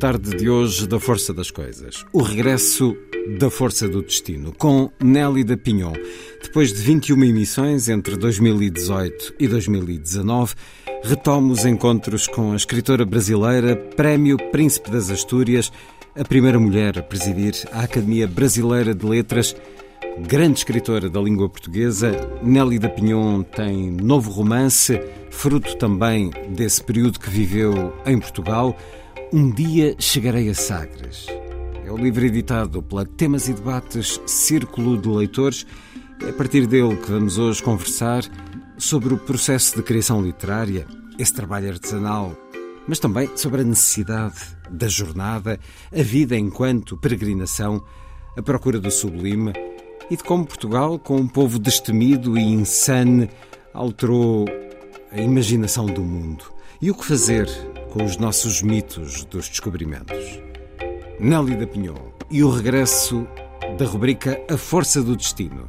tarde de hoje, da Força das Coisas. O regresso da Força do Destino, com Nelly da Pinhon. Depois de 21 emissões entre 2018 e 2019, retoma os encontros com a escritora brasileira, Prémio Príncipe das Astúrias, a primeira mulher a presidir a Academia Brasileira de Letras. Grande escritora da língua portuguesa, Nelly da Pinhon tem novo romance, fruto também desse período que viveu em Portugal. Um dia chegarei a Sagres. É o livro editado pela Temas e Debates Círculo de Leitores. É a partir dele que vamos hoje conversar sobre o processo de criação literária, esse trabalho artesanal, mas também sobre a necessidade da jornada, a vida enquanto peregrinação, a procura do sublime e de como Portugal, com um povo destemido e insane, alterou a imaginação do mundo. E o que fazer com os nossos mitos dos descobrimentos. Nelly da Pinhon e o regresso da rubrica A Força do Destino.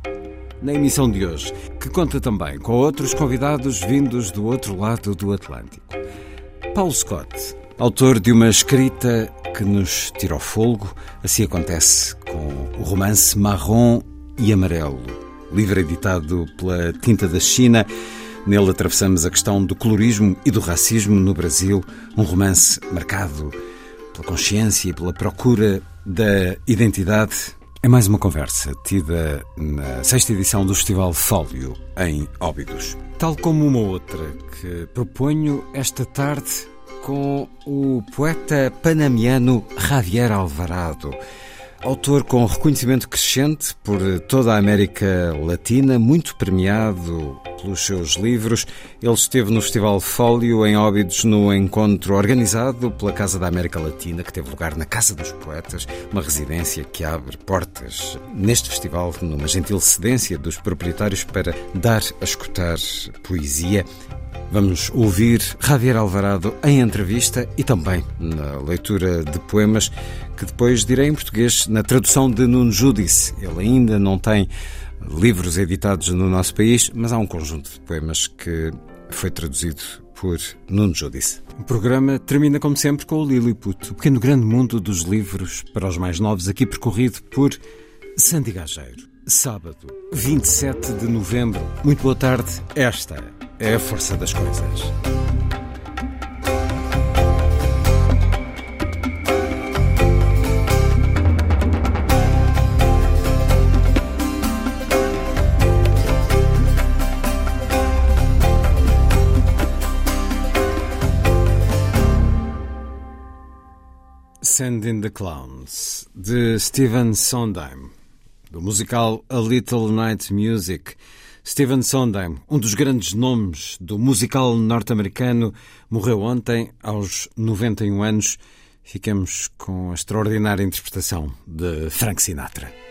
Na emissão de hoje, que conta também com outros convidados vindos do outro lado do Atlântico. Paulo Scott, autor de uma escrita que nos tira o fogo, assim acontece com o romance Marrom e Amarelo, livro editado pela Tinta da China Nele atravessamos a questão do colorismo e do racismo no Brasil, um romance marcado pela consciência e pela procura da identidade. É mais uma conversa tida na sexta edição do Festival Fólio, em Óbidos. Tal como uma outra que proponho esta tarde com o poeta panamiano Javier Alvarado autor com reconhecimento crescente por toda a América Latina, muito premiado pelos seus livros. Ele esteve no Festival Fólio, em Óbidos, no encontro organizado pela Casa da América Latina, que teve lugar na Casa dos Poetas, uma residência que abre portas neste festival, numa gentil cedência dos proprietários para dar a escutar poesia. Vamos ouvir Javier Alvarado em entrevista e também na leitura de poemas que depois direi em português na tradução de Nuno Judice. Ele ainda não tem livros editados no nosso país, mas há um conjunto de poemas que foi traduzido por Nuno Judice. O programa termina, como sempre, com o Lilliput, o pequeno grande mundo dos livros para os mais novos, aqui percorrido por Sandy Gageiro. Sábado, 27 de novembro. Muito boa tarde. Esta é a força das coisas. Send in the Clowns, de Stephen Sondheim, do musical A Little Night Music. Stephen Sondheim, um dos grandes nomes do musical norte-americano, morreu ontem aos 91 anos. Ficamos com a extraordinária interpretação de Frank Sinatra.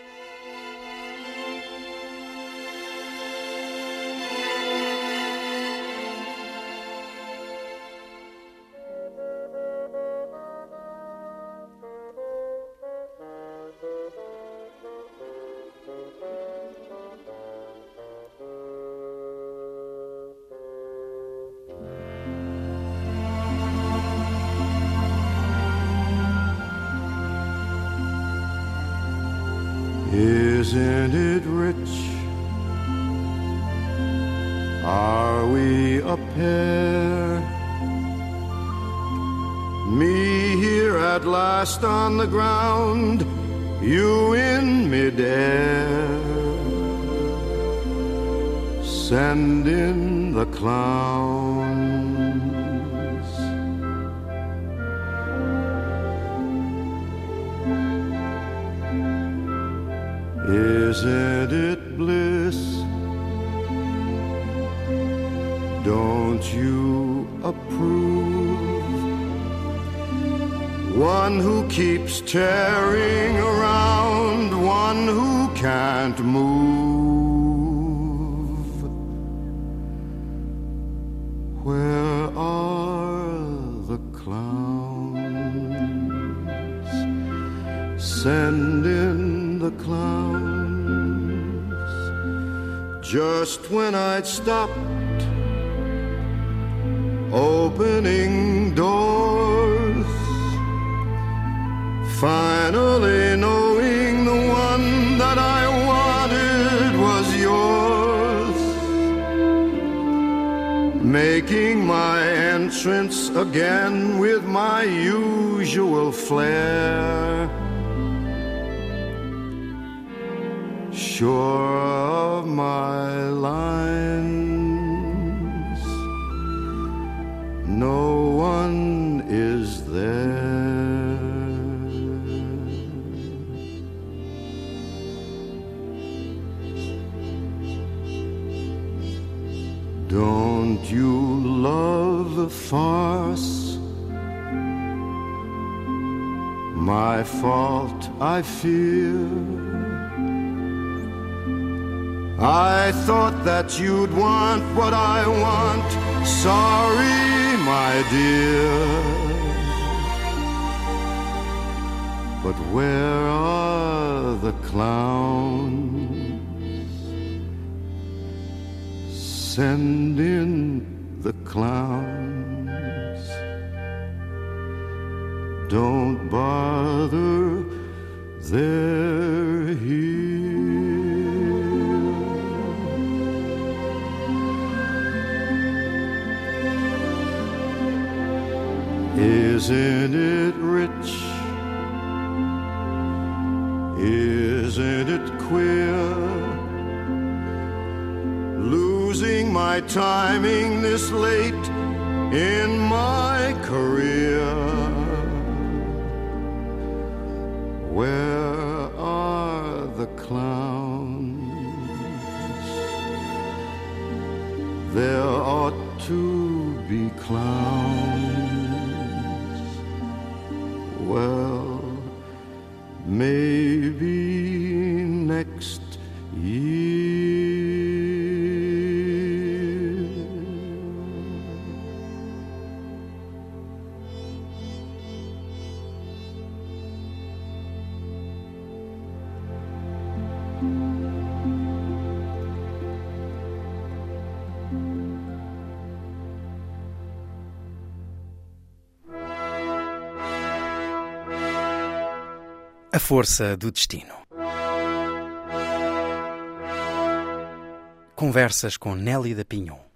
Send in the clowns. Don't bother, they're here. Isn't it rich? Isn't it queer? My timing this late in my career. Where are the clowns? There ought to be clowns. Força do destino. Conversas com Nelly da Pinhon.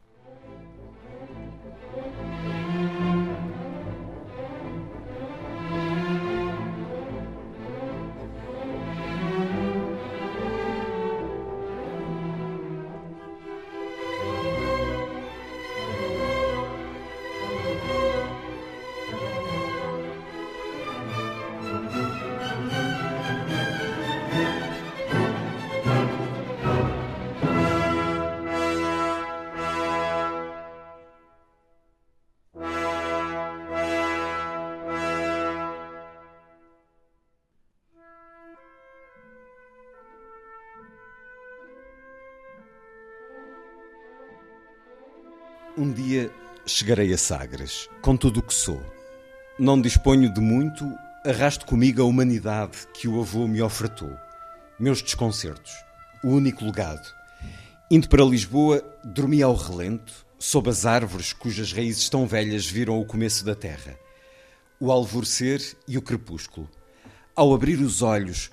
Chegarei a Sagres, com tudo o que sou. Não disponho de muito, arrasto comigo a humanidade que o avô me ofertou. Meus desconcertos, o único legado. Indo para Lisboa, dormi ao relento, sob as árvores cujas raízes tão velhas viram o começo da terra. O alvorecer e o crepúsculo. Ao abrir os olhos,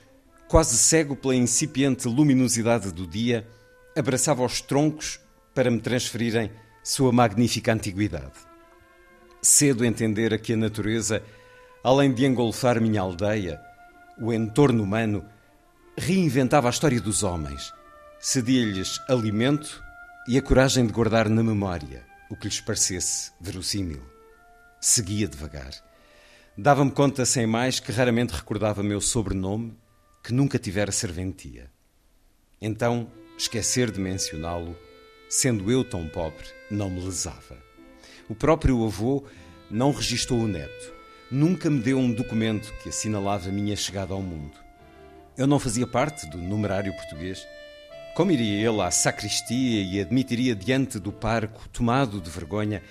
quase cego pela incipiente luminosidade do dia, abraçava os troncos para me transferirem sua magnífica antiguidade. Cedo entendera que a natureza, além de engolfar minha aldeia, o entorno humano, reinventava a história dos homens, cedia-lhes alimento e a coragem de guardar na memória o que lhes parecesse verossímil. Seguia devagar. Dava-me conta sem mais que raramente recordava meu sobrenome, que nunca tivera serventia. Então, esquecer de mencioná-lo, sendo eu tão pobre, não me lesava. O próprio avô não registou o neto. Nunca me deu um documento que assinalava a minha chegada ao mundo. Eu não fazia parte do numerário português. Como iria ele à sacristia e admitiria diante do parco, tomado de vergonha,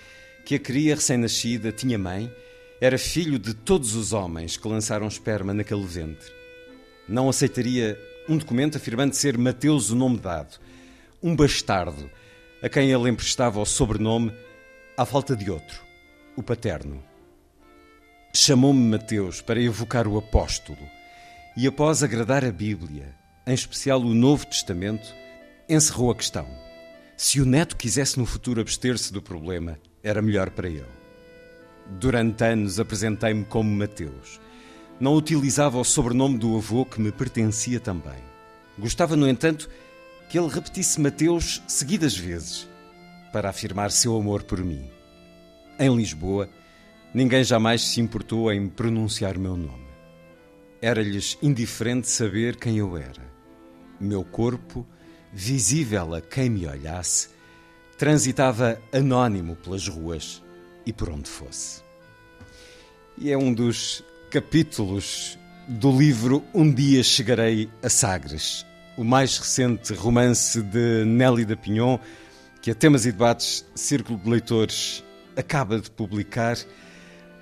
que a cria recém-nascida tinha mãe, era filho de todos os homens que lançaram esperma naquele ventre? Não aceitaria um documento afirmando ser Mateus o nome dado, um bastardo, a quem ele emprestava o sobrenome à falta de outro, o paterno. Chamou-me Mateus para evocar o apóstolo e, após agradar a Bíblia, em especial o Novo Testamento, encerrou a questão. Se o neto quisesse no futuro abster-se do problema, era melhor para ele. Durante anos apresentei-me como Mateus. Não utilizava o sobrenome do avô que me pertencia também. Gostava, no entanto, que ele repetisse Mateus seguidas vezes para afirmar seu amor por mim. Em Lisboa, ninguém jamais se importou em pronunciar meu nome. Era-lhes indiferente saber quem eu era. Meu corpo, visível a quem me olhasse, transitava anónimo pelas ruas e por onde fosse. E é um dos capítulos do livro Um Dia Chegarei a Sagres, o mais recente romance de Nelly da Pinhon, que a Temas e Debates Círculo de Leitores acaba de publicar.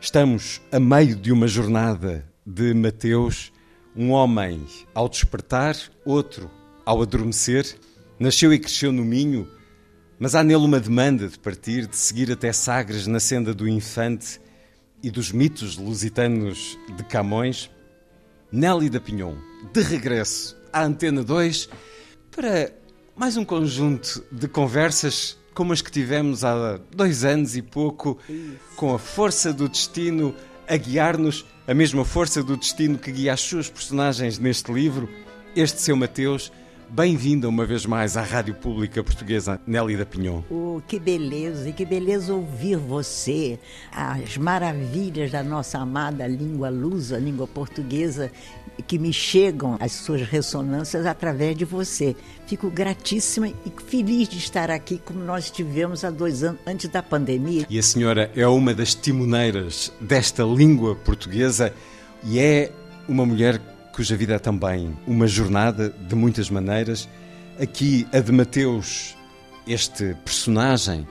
Estamos a meio de uma jornada de Mateus, um homem ao despertar, outro ao adormecer. Nasceu e cresceu no Minho, mas há nele uma demanda de partir, de seguir até Sagres na senda do infante e dos mitos lusitanos de Camões. Nelly da Pinhon, de regresso à Antena 2, para mais um conjunto de conversas como as que tivemos há dois anos e pouco, com a força do destino a guiar-nos, a mesma força do destino que guia as suas personagens neste livro, este seu Mateus. Bem-vinda uma vez mais à Rádio Pública Portuguesa, Nelly da Pinhon. Oh, que beleza, que beleza ouvir você, as maravilhas da nossa amada língua lusa, língua portuguesa, que me chegam as suas ressonâncias através de você. Fico gratíssima e feliz de estar aqui como nós estivemos há dois anos antes da pandemia. E a senhora é uma das timoneiras desta língua portuguesa e é uma mulher cuja vida é também uma jornada de muitas maneiras. Aqui, a de Mateus, este personagem,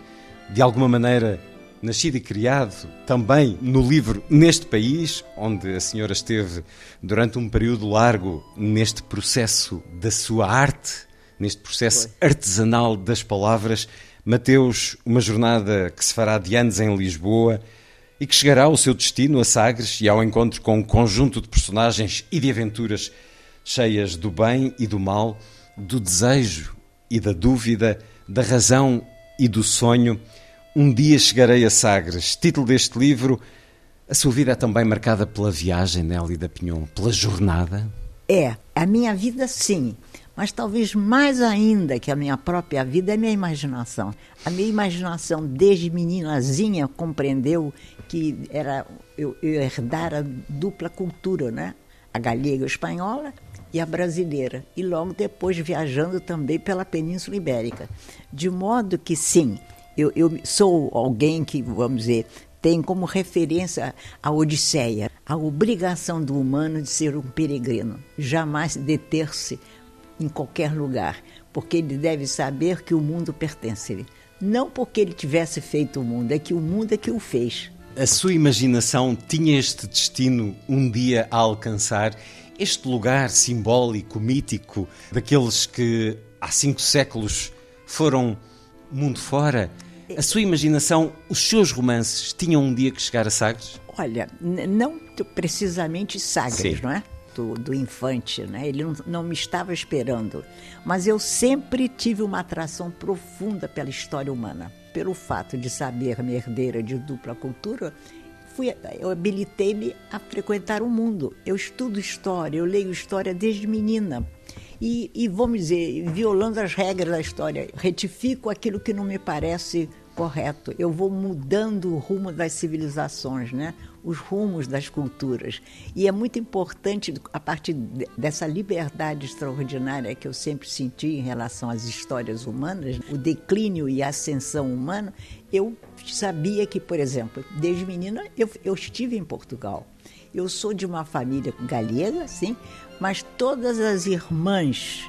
de alguma maneira nascido e criado também no livro Neste País, onde a senhora esteve durante um período largo neste processo da sua arte, neste processo Foi. artesanal das palavras. Mateus, uma jornada que se fará de anos em Lisboa e que chegará ao seu destino a Sagres e ao encontro com um conjunto de personagens e de aventuras cheias do bem e do mal, do desejo e da dúvida, da razão e do sonho. Um dia chegarei a Sagres. Título deste livro. A sua vida é também marcada pela viagem, Nelly da Pinhon, pela jornada? É, a minha vida sim. Mas talvez mais ainda que a minha própria vida é a minha imaginação. A minha imaginação, desde meninazinha, compreendeu que era eu, eu herdar a dupla cultura, né? A galega a espanhola e a brasileira. E logo depois viajando também pela Península Ibérica. De modo que, sim, eu, eu sou alguém que, vamos dizer, tem como referência a Odisseia, a obrigação do humano de ser um peregrino, jamais deter-se em qualquer lugar, porque ele deve saber que o mundo pertence a ele. Não porque ele tivesse feito o mundo, é que o mundo é que o fez. A sua imaginação tinha este destino um dia a alcançar, este lugar simbólico, mítico, daqueles que há cinco séculos foram mundo fora. A sua imaginação, os seus romances tinham um dia que chegar a Sagres? Olha, não precisamente Sagres, Sim. não é? gesto do infante, né? ele não, não me estava esperando. Mas eu sempre tive uma atração profunda pela história humana. Pelo fato de saber-me herdeira de dupla cultura, fui, eu habilitei-me a frequentar o mundo. Eu estudo história, eu leio história desde menina. E, e, vamos dizer, violando as regras da história, retifico aquilo que não me parece correto. Eu vou mudando o rumo das civilizações, né? os rumos das culturas. E é muito importante, a partir dessa liberdade extraordinária que eu sempre senti em relação às histórias humanas, o declínio e a ascensão humana, eu sabia que, por exemplo, desde menina eu, eu estive em Portugal. Eu sou de uma família galega, sim, mas todas as irmãs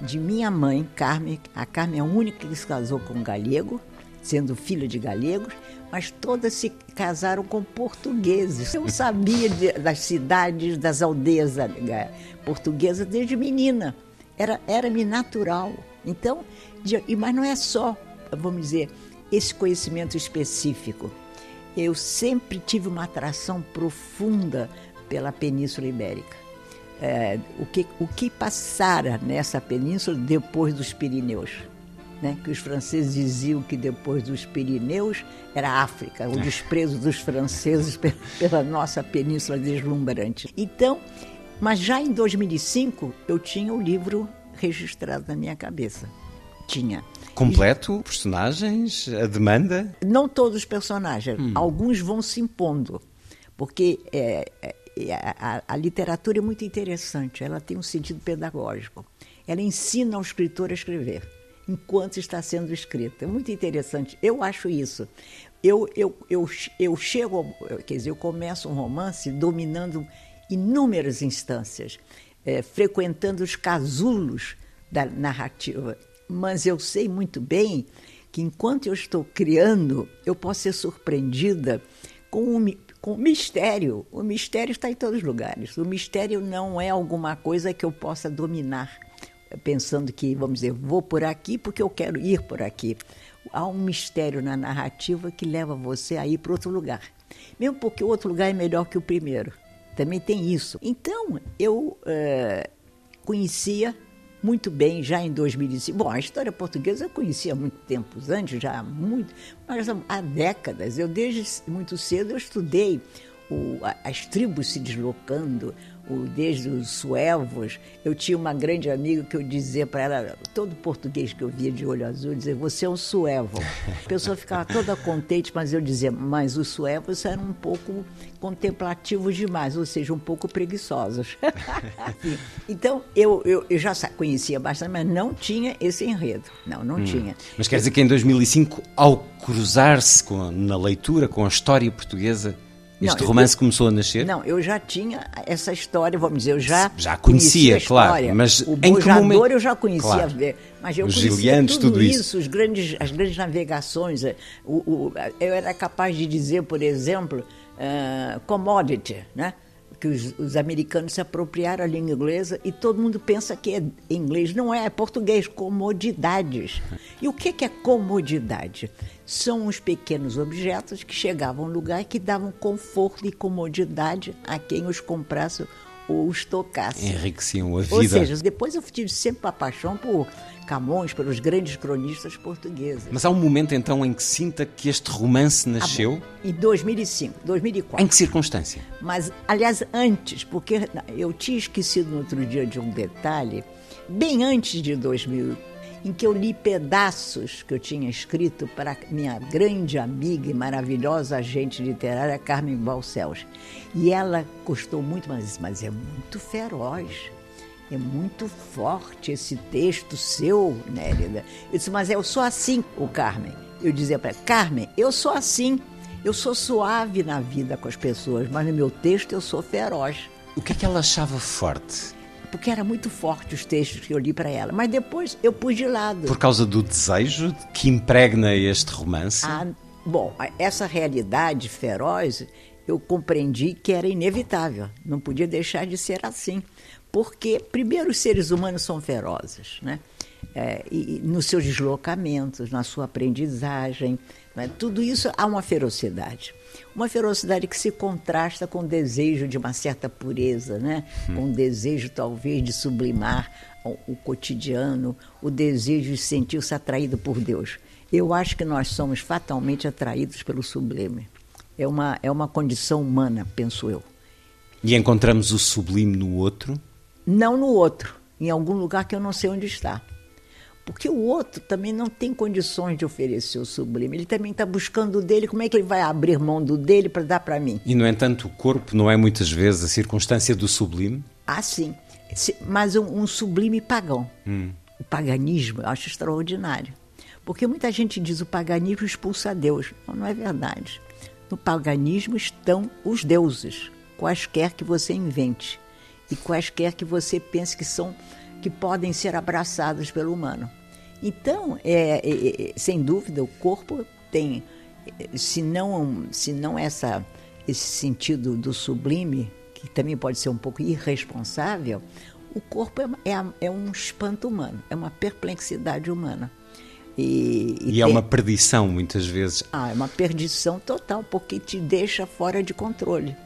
de minha mãe, Carmen, a Carmen é a única que se casou com um galego, sendo filha de galegos, mas todas se casaram com portugueses. Eu sabia de, das cidades, das aldeias eh, portuguesas desde menina. Era, era-me natural. Então, de, mas não é só, vamos dizer, esse conhecimento específico. Eu sempre tive uma atração profunda pela Península Ibérica. É, o, que, o que passara nessa península depois dos Pirineus né, que os franceses diziam que depois dos Pirineus era África, o desprezo dos franceses pela nossa península deslumbrante. Então, mas já em 2005 eu tinha o livro registrado na minha cabeça. Tinha. Completo, personagens, a demanda? Não todos os personagens, hum. alguns vão se impondo, porque é, é, a, a literatura é muito interessante, ela tem um sentido pedagógico. Ela ensina ao escritor a escrever enquanto está sendo escrita. É muito interessante. Eu acho isso. Eu, eu, eu, eu chego, quer dizer, eu começo um romance dominando inúmeras instâncias, é, frequentando os casulos da narrativa. Mas eu sei muito bem que enquanto eu estou criando, eu posso ser surpreendida com um, com mistério. O mistério está em todos os lugares. O mistério não é alguma coisa que eu possa dominar pensando que, vamos dizer, vou por aqui porque eu quero ir por aqui. Há um mistério na narrativa que leva você a ir para outro lugar. Mesmo porque o outro lugar é melhor que o primeiro. Também tem isso. Então, eu é, conhecia muito bem já em 2005. Bom, a história portuguesa eu conhecia há muito tempo antes, já há muito, mas há décadas. Eu desde muito cedo eu estudei o, as tribos se deslocando, o, desde os suevos. Eu tinha uma grande amiga que eu dizia para ela, todo português que eu via de olho azul, dizia, você é um suevo. A pessoa ficava toda contente, mas eu dizia, mas os suevos eram um pouco contemplativos demais, ou seja, um pouco preguiçosos. então, eu, eu, eu, já conhecia bastante, mas não tinha esse enredo. Não, não hum. tinha. Mas quer dizer que em 2005, ao cruzar-se na leitura com a história portuguesa, este não, romance eu, começou a nascer? Não, eu já tinha essa história, vamos dizer, eu já já conhecia, conhecia claro, mas o em que momento? eu já conhecia, claro. mas eu os conhecia Gilianos, tudo, tudo isso, isso, os grandes, as grandes navegações. Eh, o, o, eu era capaz de dizer, por exemplo, uh, commodity, né? Que os, os, americanos se apropriaram a língua inglesa e todo mundo pensa que é inglês. Não é, é português, comodidades. E o que é comodidade? São os pequenos objetos que chegavam ao lugar que davam conforto e comodidade a quem os comprasse ou os tocasse. Enriqueciam a vida. Ou seja, depois eu tive sempre a paixão por Camões, pelos grandes cronistas portugueses. Mas há um momento então em que sinta que este romance ah, nasceu? Ah, em 2005, 2004. Em que circunstância? Mas, aliás, antes, porque eu tinha esquecido no outro dia de um detalhe, bem antes de 2000, em que eu li pedaços que eu tinha escrito para minha grande amiga e maravilhosa agente literária, Carmen Balcells. E ela gostou muito, mas, mas é muito feroz é muito forte esse texto seu, Nélida. Eu disse, mas eu sou assim, o Carmen. Eu dizia para Carmen, eu sou assim. Eu sou suave na vida com as pessoas, mas no meu texto eu sou feroz. O que é que ela achava forte? Porque era muito forte os textos que eu li para ela. Mas depois eu pus de lado. Por causa do desejo que impregna este romance? Ah, bom, essa realidade feroz eu compreendi que era inevitável. Não podia deixar de ser assim. Porque, primeiro, os seres humanos são ferozes, né? é, e, nos seus deslocamentos, na sua aprendizagem. Né? Tudo isso há uma ferocidade. Uma ferocidade que se contrasta com o desejo de uma certa pureza, né? Hum. com o desejo talvez de sublimar o, o cotidiano, o desejo de sentir-se atraído por Deus. Eu acho que nós somos fatalmente atraídos pelo sublime. É uma, é uma condição humana, penso eu. E encontramos o sublime no outro? Não no outro, em algum lugar que eu não sei onde está. Porque o outro também não tem condições de oferecer o sublime. Ele também está buscando o dele. Como é que ele vai abrir mão do dele para dar para mim? E, no entanto, o corpo não é muitas vezes a circunstância do sublime? Ah, sim. Mas um, um sublime pagão. Hum. O paganismo eu acho extraordinário. Porque muita gente diz o paganismo expulsa Deus. Não, não é verdade. No paganismo estão os deuses, quaisquer que você invente e quaisquer que você pense que são que podem ser abraçados pelo humano. Então, é, é, é, sem dúvida, o corpo tem, se não, se não essa, esse sentido do sublime, que também pode ser um pouco irresponsável, o corpo é, é, é um espanto humano, é uma perplexidade humana. E, e, e é tem... uma perdição, muitas vezes. Ah, é uma perdição total, porque te deixa fora de controle.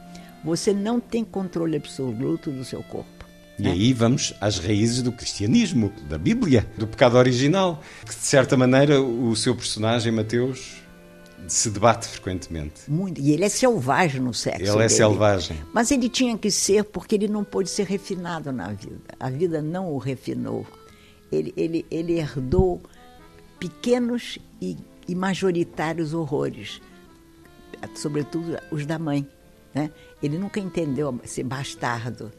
Você não tem controle absoluto do seu corpo. E aí vamos às raízes do cristianismo, da Bíblia, do pecado original, que de certa maneira o seu personagem, Mateus, se debate frequentemente. Muito. E ele é selvagem no sexo. Ele é dele. selvagem. Mas ele tinha que ser porque ele não pôde ser refinado na vida. A vida não o refinou. Ele, ele, ele herdou pequenos e, e majoritários horrores, sobretudo os da mãe. Né? Ele nunca entendeu ser bastardo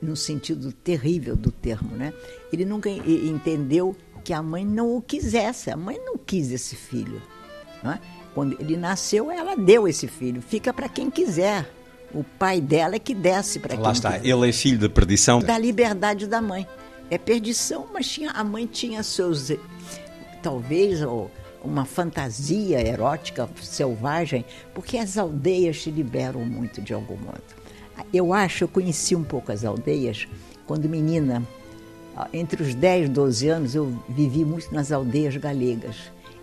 no sentido terrível do termo, né? Ele nunca entendeu que a mãe não o quisesse. A mãe não quis esse filho. Né? Quando ele nasceu, ela deu esse filho. Fica para quem quiser. O pai dela é que desce para quem Lá está. Quiser. Ele é filho da perdição. Da liberdade da mãe. É perdição, mas tinha, a mãe tinha seus. Talvez uma fantasia erótica selvagem, porque as aldeias te liberam muito de algum modo. Eu acho, eu conheci um pouco as aldeias quando menina. Entre os 10 e 12 anos eu vivi muito nas aldeias galegas.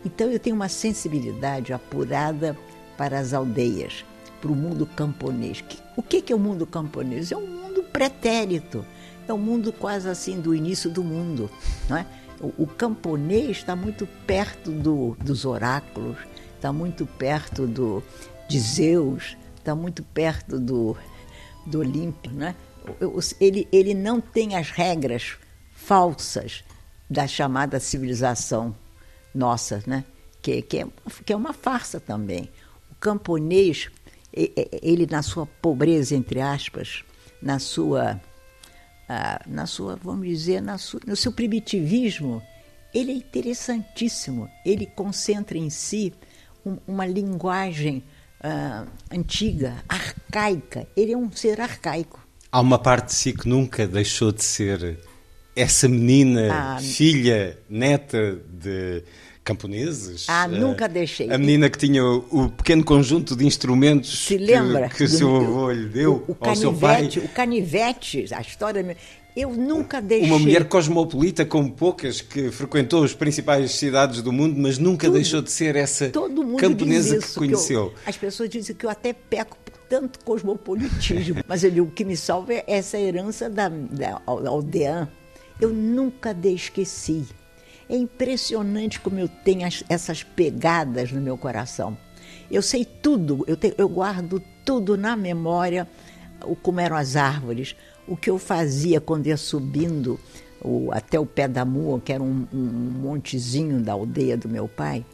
Então eu tenho uma sensibilidade apurada para as aldeias, para o mundo camponês. O que é o mundo camponês? É um mundo pretérito, é um mundo quase assim do início do mundo. Não é? o, o camponês está muito perto do, dos oráculos, está muito perto do, de Zeus, está muito perto do, do Olímpio, né? ele, ele não tem as regras falsas da chamada civilização nossa, né? que, que, é, que é uma farsa também. O camponês, ele na sua pobreza, entre aspas, na sua, na sua vamos dizer, na sua, no seu primitivismo, ele é interessantíssimo. Ele concentra em si uma linguagem uh, antiga, arcaica. Ele é um ser arcaico. Há uma parte de si que nunca deixou de ser essa menina, ah, filha, neta de camponeses. Ah, nunca deixei. A menina que tinha o pequeno conjunto de instrumentos Se lembra que, que o seu avô lhe deu o, o ao canivete, seu pai. O canivete, a história... Eu nunca deixei. Uma mulher cosmopolita como poucas que frequentou as principais cidades do mundo, mas nunca Tudo, deixou de ser essa camponesa que conheceu. Que eu, as pessoas dizem que eu até peco por tanto cosmopolitismo, mas eu digo, o que me salva é essa herança da, da aldeã. Eu nunca esqueci. É impressionante como eu tenho as, essas pegadas no meu coração. Eu sei tudo, eu, te, eu guardo tudo na memória, o, como eram as árvores, o que eu fazia quando ia subindo o, até o pé da Mua, que era um, um, montezinho da aldeia do meu pai,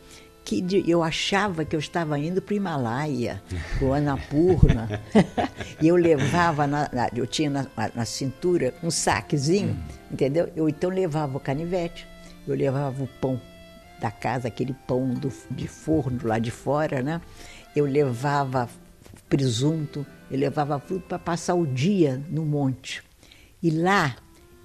que de, eu achava que eu estava indo para o Himalaia, para o Annapurna. e eu levava, na, na, eu tinha na, na, cintura um saquezinho, entendeu? Eu então levava o canivete, eu levava o pão da casa, aquele pão do, de forno lá de fora, né? Eu levava presunto, eu levava fruto para passar o dia no monte. E lá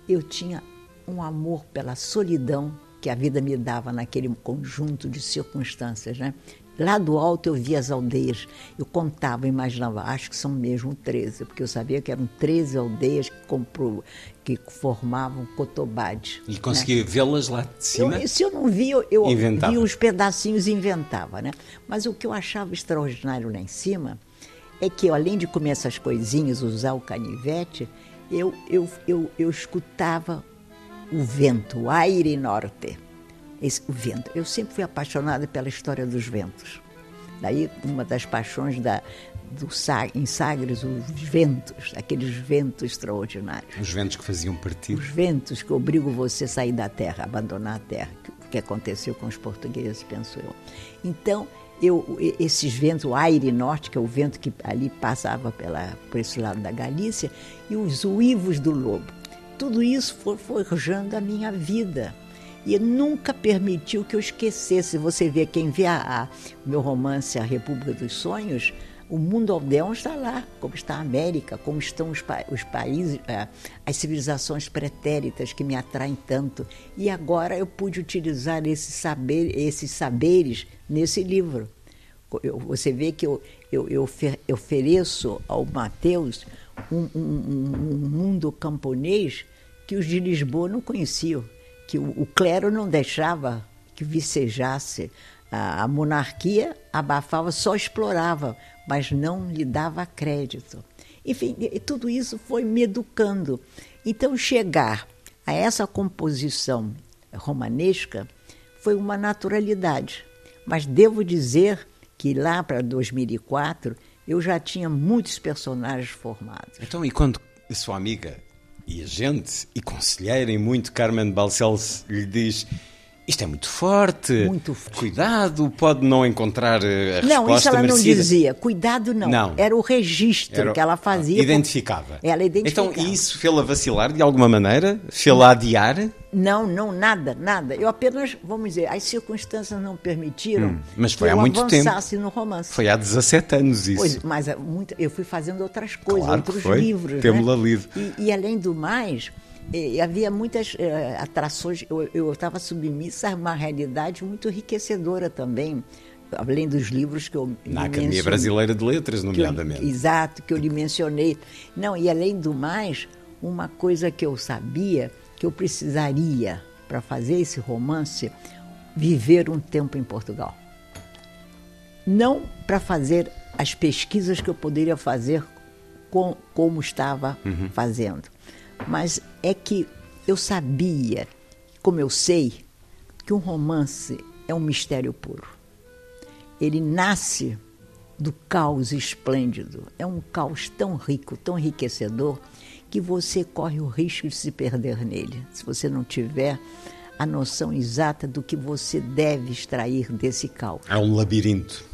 eu tinha um amor pela solidão que a vida me dava naquele conjunto de circunstâncias, né? lá do alto eu via as aldeias. Eu contava, imaginava, acho que são mesmo 13, porque eu sabia que eram 13 aldeias que, comprou, que formavam Cotobade. E conseguia né? vê-las lá de cima? Eu, se eu não via, eu, eu via os pedacinhos e inventava. Né? Mas o que eu achava extraordinário lá em cima é que, além de comer essas coisinhas, usar o canivete, eu, eu, eu, eu escutava o vento, o aire norte. Esse, o vento. Eu sempre fui apaixonada pela história dos ventos. Daí, uma das paixões da, do, em Sagres, os ventos, aqueles ventos extraordinários. Os ventos que faziam partir. Os ventos que obrigam você a sair da terra, abandonar a terra, o que aconteceu com os portugueses, penso eu. Então, eu, esses ventos, o aire norte, que é o vento que ali passava pela, por esse lado da Galícia, e os uivos do lobo. Tudo isso foi forjando a minha vida. E nunca permitiu que eu esquecesse. Você vê, quem vê a, o meu romance A República dos Sonhos, o mundo aldeão está lá, como está a América, como estão os, pa os países, é, as civilizações pretéritas que me atraem tanto. E agora eu pude utilizar esse saber, esses saberes nesse livro. Eu, você vê que eu, eu, eu, ofereço ao Mateus um, um, um, mundo camponês que os de Lisboa não conheciam, que o, o clero não deixava que vicejasse, a, a monarquia abafava, só explorava, mas não lhe dava crédito. Enfim, tudo isso foi me educando. Então, chegar a essa composição romanesca foi uma naturalidade. Mas devo dizer que lá para 2004 eu já tinha muitos personagens formados. Então, e quando sua amiga e a gente e conselheira e muito Carmen Balcells lhe diz isto é muito forte. Muito forte. Cuidado, pode não encontrar eh, a resposta Não, isso ela merecida. não dizia. Cuidado não. não. Era o registro Era... que ela fazia. Identificava. Ela identificava. Então, isso fê-la vacilar de alguma maneira? Fê-la adiar? Não, não, nada, nada. Eu apenas, vamos dizer, as circunstâncias não permitiram hum, mas foi que há eu muito avançasse tempo. no romance. Foi há 17 anos isso. Pois, mas é muito, eu fui fazendo outras coisas, claro outros foi. livros. Temos-la né? lido. E, e, além do mais, e havia muitas eh, atrações, eu estava submissa a uma realidade muito enriquecedora também, além dos livros que eu Na Academia Brasileira de Letras, nomeadamente. Que eu, exato, que eu lhe mencionei. Não, e além do mais, uma coisa que eu sabia que eu precisaria para fazer esse romance, viver um tempo em Portugal. Não para fazer as pesquisas que eu poderia fazer com, como estava uhum. fazendo, mas é que eu sabia, como eu sei, que um romance é um mistério puro. Ele nasce do caos esplêndido. É um caos tão rico, tão enriquecedor, que você corre o risco de se perder nele, se você não tiver a noção exata do que você deve extrair desse caos. É um labirinto.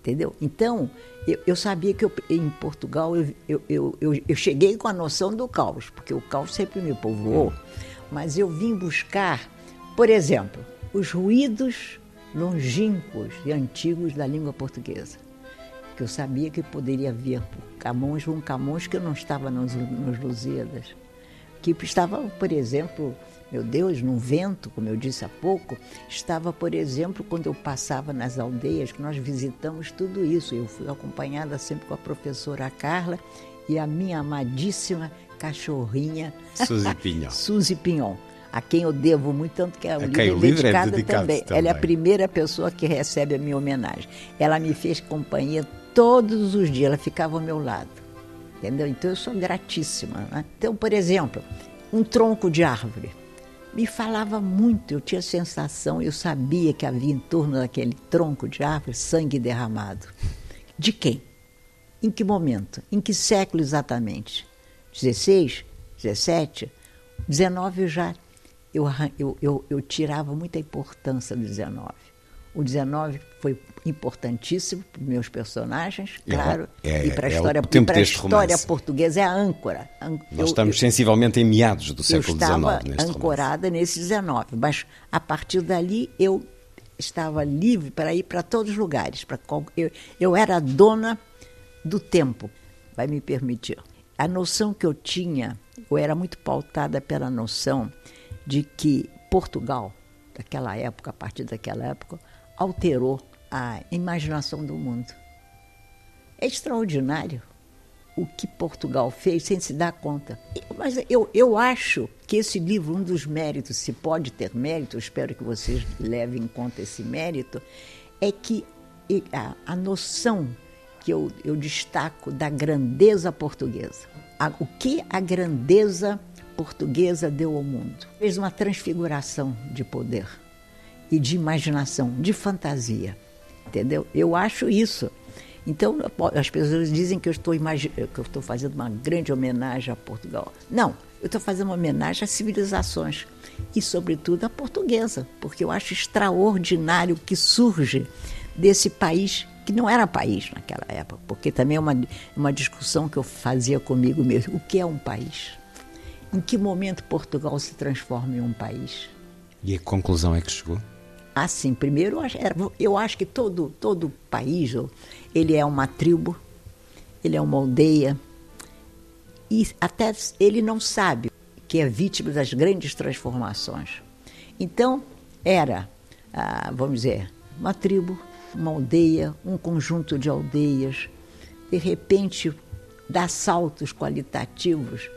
Entendeu? Então, eu, eu sabia que eu, em Portugal eu, eu, eu, eu, cheguei com a noção do caos, porque o caos sempre me povoou, mas eu vim buscar, por exemplo, os ruídos longínquos e antigos da língua portuguesa, que eu sabia que poderia vir por Camões, um Camões que não estava nos, nos Lusíadas, que estava, por exemplo, meu Deus, num vento, como eu disse há pouco, estava, por exemplo, quando eu passava nas aldeias, que nós visitamos tudo isso. Eu fui acompanhada sempre com a professora Carla e a minha amadíssima cachorrinha Suzy Pinhon. Suzy Pinhon a quem eu devo muito, tanto que é o, livro, é o livro é dedicado também. também. Ela é a primeira pessoa que recebe a minha homenagem. Ela me fez companhia todos os dias, ela ficava ao meu lado. Entendeu? Então eu sou gratíssima. Né? Então, por exemplo, um tronco de árvore me falava muito, eu tinha sensação, eu sabia que havia em torno daquele tronco de árvore sangue derramado. De quem? Em que momento? Em que século exatamente? 16? 17? 19 eu já eu, eu, eu, eu tirava muita importância do 19. O 19 foi importantíssimo para os meus personagens, claro, é, e para a é história, e para a história portuguesa, é a âncora. Nós eu, estamos eu, sensivelmente em meados do século XIX. Eu estava ancorada romance. nesse 19, mas a partir dali eu estava livre para ir para todos os lugares. Para eu, eu era dona do tempo, vai me permitir. A noção que eu tinha, eu era muito pautada pela noção de que Portugal, daquela época, a partir daquela época, alterou a imaginação do mundo. É extraordinário o que Portugal fez sem se dar conta. Mas eu, eu acho que esse livro, um dos méritos, se pode ter mérito, espero que vocês levem em conta esse mérito, é que a, a noção que eu, eu destaco da grandeza portuguesa. A, o que a grandeza portuguesa deu ao mundo? Fez uma transfiguração de poder e de imaginação, de fantasia. Entendeu? Eu acho isso. Então, as pessoas dizem que eu estou, que eu estou fazendo uma grande homenagem a Portugal. Não, eu estou fazendo uma homenagem às civilizações e, sobretudo, à portuguesa, porque eu acho extraordinário que surge desse país que não era país naquela época, porque também é uma, uma discussão que eu fazia comigo mesmo. O que é um país? Em que momento Portugal se transforma em um país? E a conclusão é que chegou? Assim, primeiro, eu acho que todo, todo país, ele é uma tribo, ele é uma aldeia, e até ele não sabe que é vítima das grandes transformações. Então, era, ah, vamos dizer, uma tribo, uma aldeia, um conjunto de aldeias, de repente dá saltos qualitativos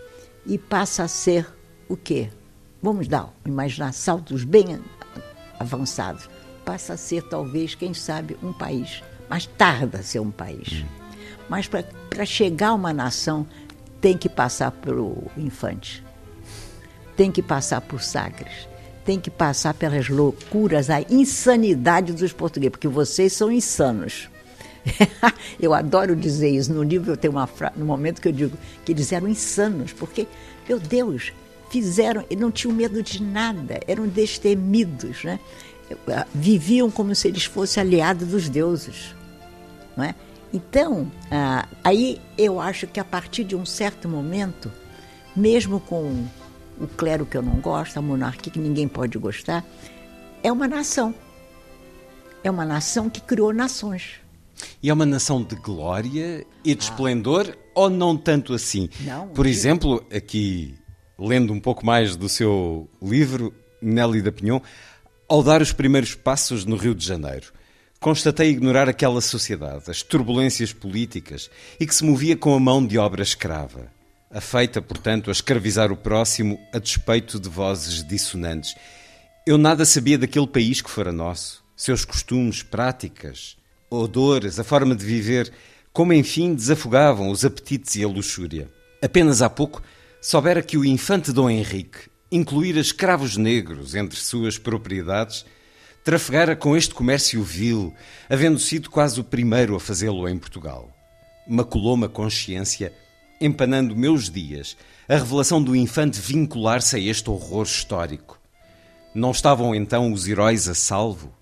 e passa a ser o quê? Vamos dar, imaginar saltos bem avançados, passa a ser talvez, quem sabe, um país. Mas tarda a ser um país. Mas para chegar a uma nação, tem que passar pelo infante, tem que passar por Sagres, tem que passar pelas loucuras, a insanidade dos portugueses, porque vocês são insanos. eu adoro dizer isso. No livro eu tenho uma frase, no momento que eu digo que eles eram insanos, porque, meu Deus, fizeram, não tinham medo de nada, eram destemidos, né? Viviam como se eles fossem aliados dos deuses, não é? Então, ah, aí eu acho que a partir de um certo momento, mesmo com o clero que eu não gosto, a monarquia que ninguém pode gostar, é uma nação. É uma nação que criou nações. E é uma nação de glória e de ah. esplendor, ou não tanto assim? Não, Por exemplo, aqui lendo um pouco mais do seu livro, Nelly da Pinhon, ao dar os primeiros passos no Rio de Janeiro, constatei ignorar aquela sociedade, as turbulências políticas e que se movia com a mão de obra escrava, afeita, portanto, a escravizar o próximo a despeito de vozes dissonantes. Eu nada sabia daquele país que fora nosso, seus costumes, práticas, odores, a forma de viver, como enfim desafogavam os apetites e a luxúria. Apenas há pouco soubera que o infante Dom Henrique incluíra escravos negros entre suas propriedades, trafegara com este comércio vil, havendo sido quase o primeiro a fazê-lo em Portugal. Maculou-me a consciência, empanando meus dias, a revelação do infante vincular-se a este horror histórico. Não estavam então os heróis a salvo?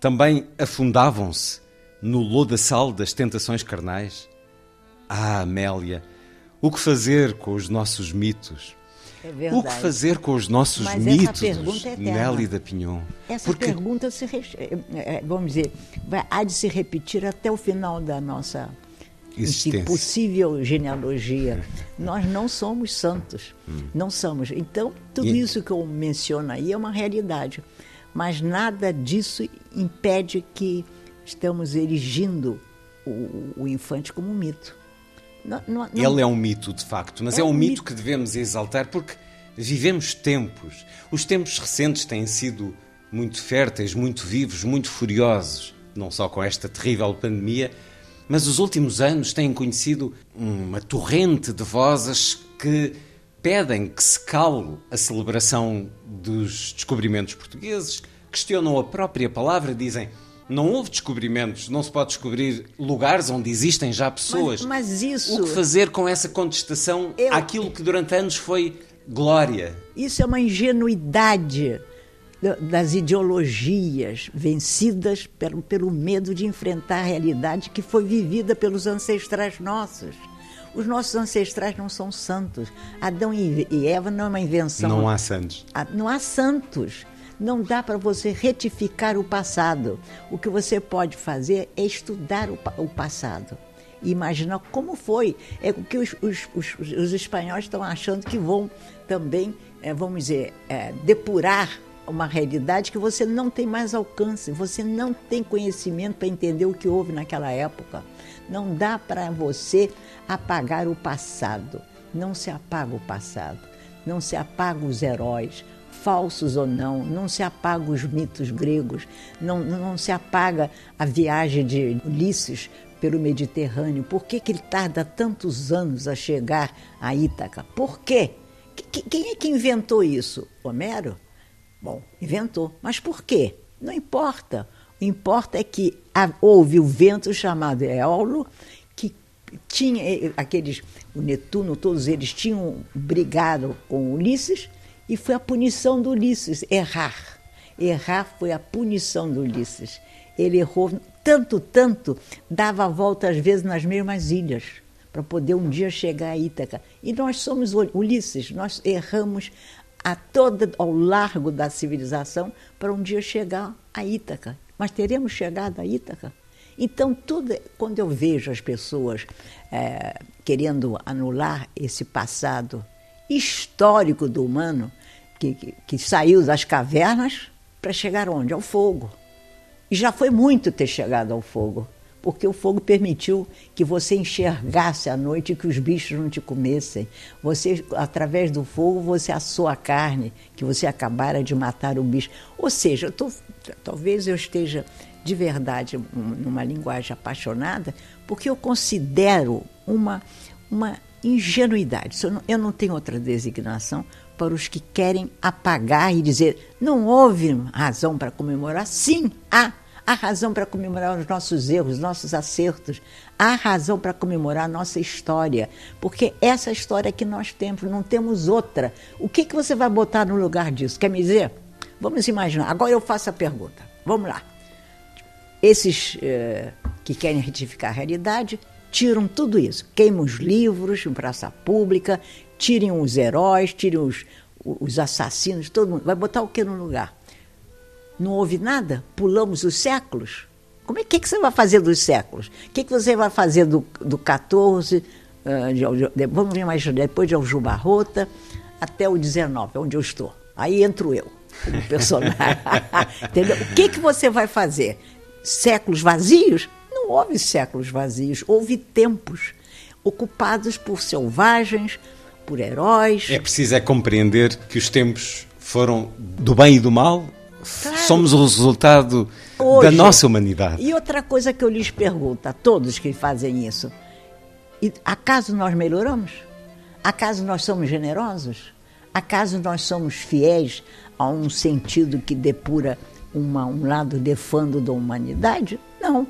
Também afundavam-se no lodaçal das tentações carnais? Ah, Amélia! O que fazer com os nossos mitos? É. O que fazer com os nossos Mas mitos, é Nelly da Pinhon? Essa Porque... pergunta, se, eh, eh, vamos dizer, vai, há de se repetir até o final da nossa possível genealogia. Nós não somos santos, hum. não somos. Então, tudo e... isso que eu menciono aí é uma realidade. Mas nada disso impede que estamos erigindo o, o infante como um mito. Não, não, não... Ele é um mito, de facto, mas é, é um, mito, mito que devemos exaltar porque vivemos tempos. Os tempos recentes têm sido muito férteis, muito vivos, muito furiosos, não só com esta terrível pandemia, mas os últimos anos têm conhecido uma torrente de vozes que pedem que se cale a celebração dos descobrimentos portugueses, questionam a própria palavra, dizem não houve descobrimentos, não se pode descobrir lugares onde existem já pessoas. Mas, mas isso. O que fazer com essa contestação eu... àquilo que durante anos foi glória? Isso é uma ingenuidade das ideologias vencidas pelo, pelo medo de enfrentar a realidade que foi vivida pelos ancestrais nossos. Os nossos ancestrais não são santos. Adão e Eva não é uma invenção. Não há santos. Não há santos. Não dá para você retificar o passado. O que você pode fazer é estudar o, o passado imaginar como foi. É o que os, os, os, os espanhóis estão achando que vão também, é, vamos dizer, é, depurar uma realidade que você não tem mais alcance, você não tem conhecimento para entender o que houve naquela época. Não dá para você apagar o passado. Não se apaga o passado. Não se apaga os heróis, falsos ou não. Não se apaga os mitos gregos. Não, não se apaga a viagem de Ulisses pelo Mediterrâneo. Por que, que ele tarda tantos anos a chegar a Ítaca? Por quê? Quem é que inventou isso? Homero? Bom, inventou. Mas por quê? Não importa. O importa é que houve o vento chamado Éolo, que tinha eh, aqueles, o Netuno, todos eles tinham brigado com Ulisses, e foi a punição do Ulisses, errar. Errar foi a punição do Ulisses. Ele errou tanto, tanto, dava a volta às vezes nas mesmas ilhas, para poder um dia chegar a Ítaca. E nós somos Ulisses, nós erramos a toda, ao largo da civilização para um dia chegar a Ítaca. Mas teremos chegado a Ítaca? Então, tudo, quando eu vejo as pessoas é, querendo anular esse passado histórico do humano, que, que, que saiu das cavernas para chegar onde? Ao fogo. E já foi muito ter chegado ao fogo porque o fogo permitiu que você enxergasse à noite que os bichos não te comessem. Você, através do fogo, você assou a carne que você acabara de matar o bicho. Ou seja, eu tô, talvez eu esteja de verdade numa linguagem apaixonada, porque eu considero uma, uma ingenuidade. Eu não, tenho outra designação para os que querem apagar e dizer não houve razão para comemorar. Sim, há Há razão para comemorar os nossos erros, nossos acertos. Há razão para comemorar a nossa história, porque essa história que nós temos, não temos outra. O que, que você vai botar no lugar disso? Quer me dizer? Vamos imaginar. Agora eu faço a pergunta. Vamos lá. Esses eh, que querem retificar a realidade tiram tudo isso. Queimam os livros em praça pública, tirem os heróis, tirem os, os assassinos, todo mundo. Vai botar o que no lugar? não houve nada? Pulamos os séculos? Como é que, que você vai fazer dos séculos? O que, que você vai fazer do, do 14, uh, de, de, vamos imaginar, depois de Aljubarrota até o 19, onde eu estou. Aí entro eu, como personagem. Entendeu? O que, que você vai fazer? Séculos vazios? Não houve séculos vazios, houve tempos ocupados por selvagens, por heróis. É preciso é compreender que os tempos foram do bem e do mal Claro. Somos o resultado Hoje, da nossa humanidade. E outra coisa que eu lhes pergunto a todos que fazem isso: e, acaso nós melhoramos? Acaso nós somos generosos? Acaso nós somos fiéis a um sentido que depura uma, um lado defando da humanidade? Não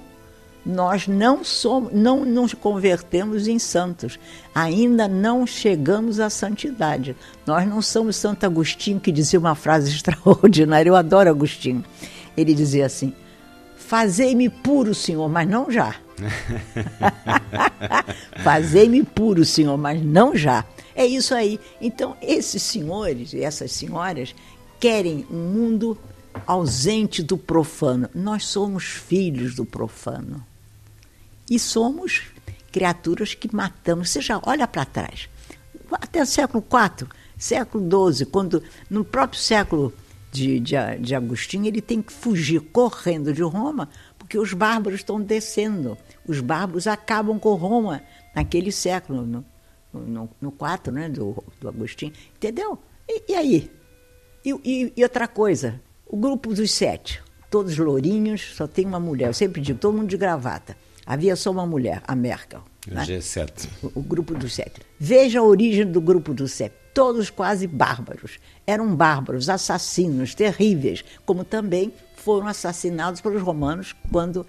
nós não somos, não nos convertemos em santos. Ainda não chegamos à santidade. Nós não somos Santo Agostinho que dizia uma frase extraordinária. Eu adoro Agostinho. Ele dizia assim: Fazei-me puro, Senhor, mas não já. Fazei-me puro, Senhor, mas não já. É isso aí. Então, esses senhores e essas senhoras querem um mundo ausente do profano. Nós somos filhos do profano. E somos criaturas que matamos. Você já olha para trás. Até o século IV, século XII, quando no próprio século de, de, de Agostinho, ele tem que fugir correndo de Roma, porque os bárbaros estão descendo. Os bárbaros acabam com Roma naquele século, no, no, no 4 né, do, do Agostinho. Entendeu? E, e aí? E, e, e, outra coisa, o grupo dos sete, todos lourinhos, só tem uma mulher. Eu sempre digo, todo mundo de gravata. Havia só uma mulher, a Merkel. O né? G7. O, o, grupo dos sete. Veja a origem do grupo dos sete. Todos quase bárbaros. Eram bárbaros, assassinos, terríveis, como também foram assassinados pelos romanos quando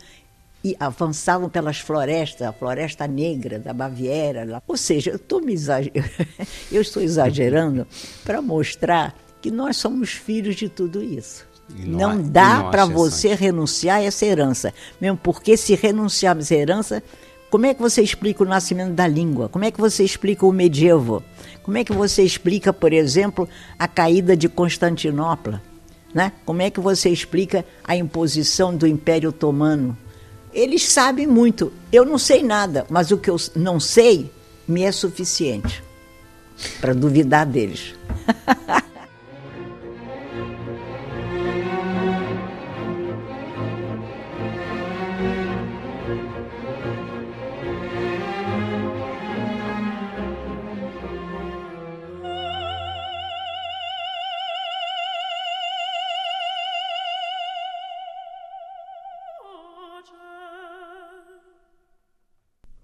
avançavam pelas florestas, a floresta negra da Baviera. Ou seja, eu, exager... eu estou exagerando para mostrar que nós somos filhos de tudo isso. Não, não, dá para você renunciar a essa herança. Mesmo porque se renunciar a essa herança, como é que você explica o nascimento da língua? Como é que você explica o medievo? Como é que você explica, por exemplo, a caída de Constantinopla? Né? Como é que você explica a imposição do Império Otomano? Eles sabem muito. Eu não sei nada, mas o que eu não sei me é suficiente para duvidar deles.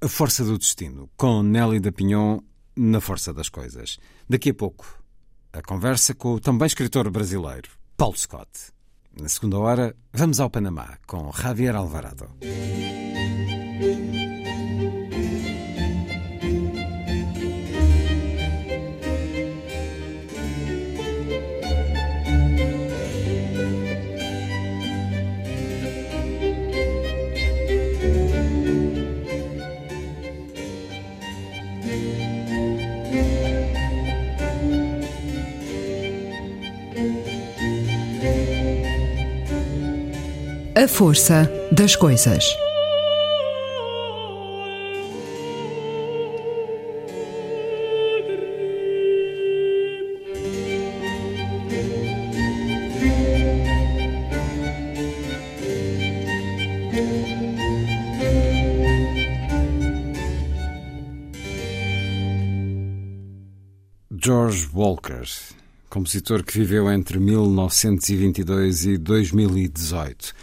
A Força do Destino, com Nelly da Pinhon na Força das Coisas. Daqui a pouco, a conversa com o também escritor brasileiro, Paulo Scott. Na segunda hora, vamos ao Panamá, com Javier Alvarado. A força das coisas. George Walker, compositor que viveu entre 1922 e 2018.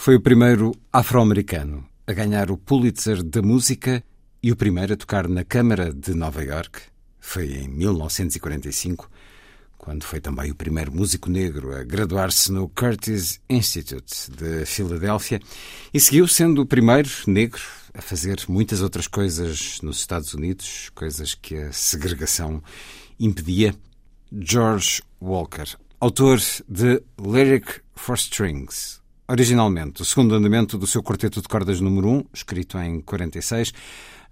Foi o primeiro afro-americano a ganhar o Pulitzer da Música e o primeiro a tocar na Câmara de Nova York. Foi em 1945, quando foi também o primeiro músico negro a graduar-se no Curtis Institute de Filadélfia e seguiu sendo o primeiro negro a fazer muitas outras coisas nos Estados Unidos, coisas que a segregação impedia. George Walker, autor de Lyric for Strings, originalmente o segundo andamento do seu quarteto de cordas número 1, escrito em 46,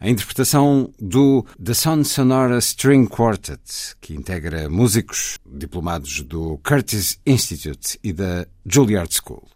a interpretação do The Sun Sonora String Quartet, que integra músicos diplomados do Curtis Institute e da Juilliard School.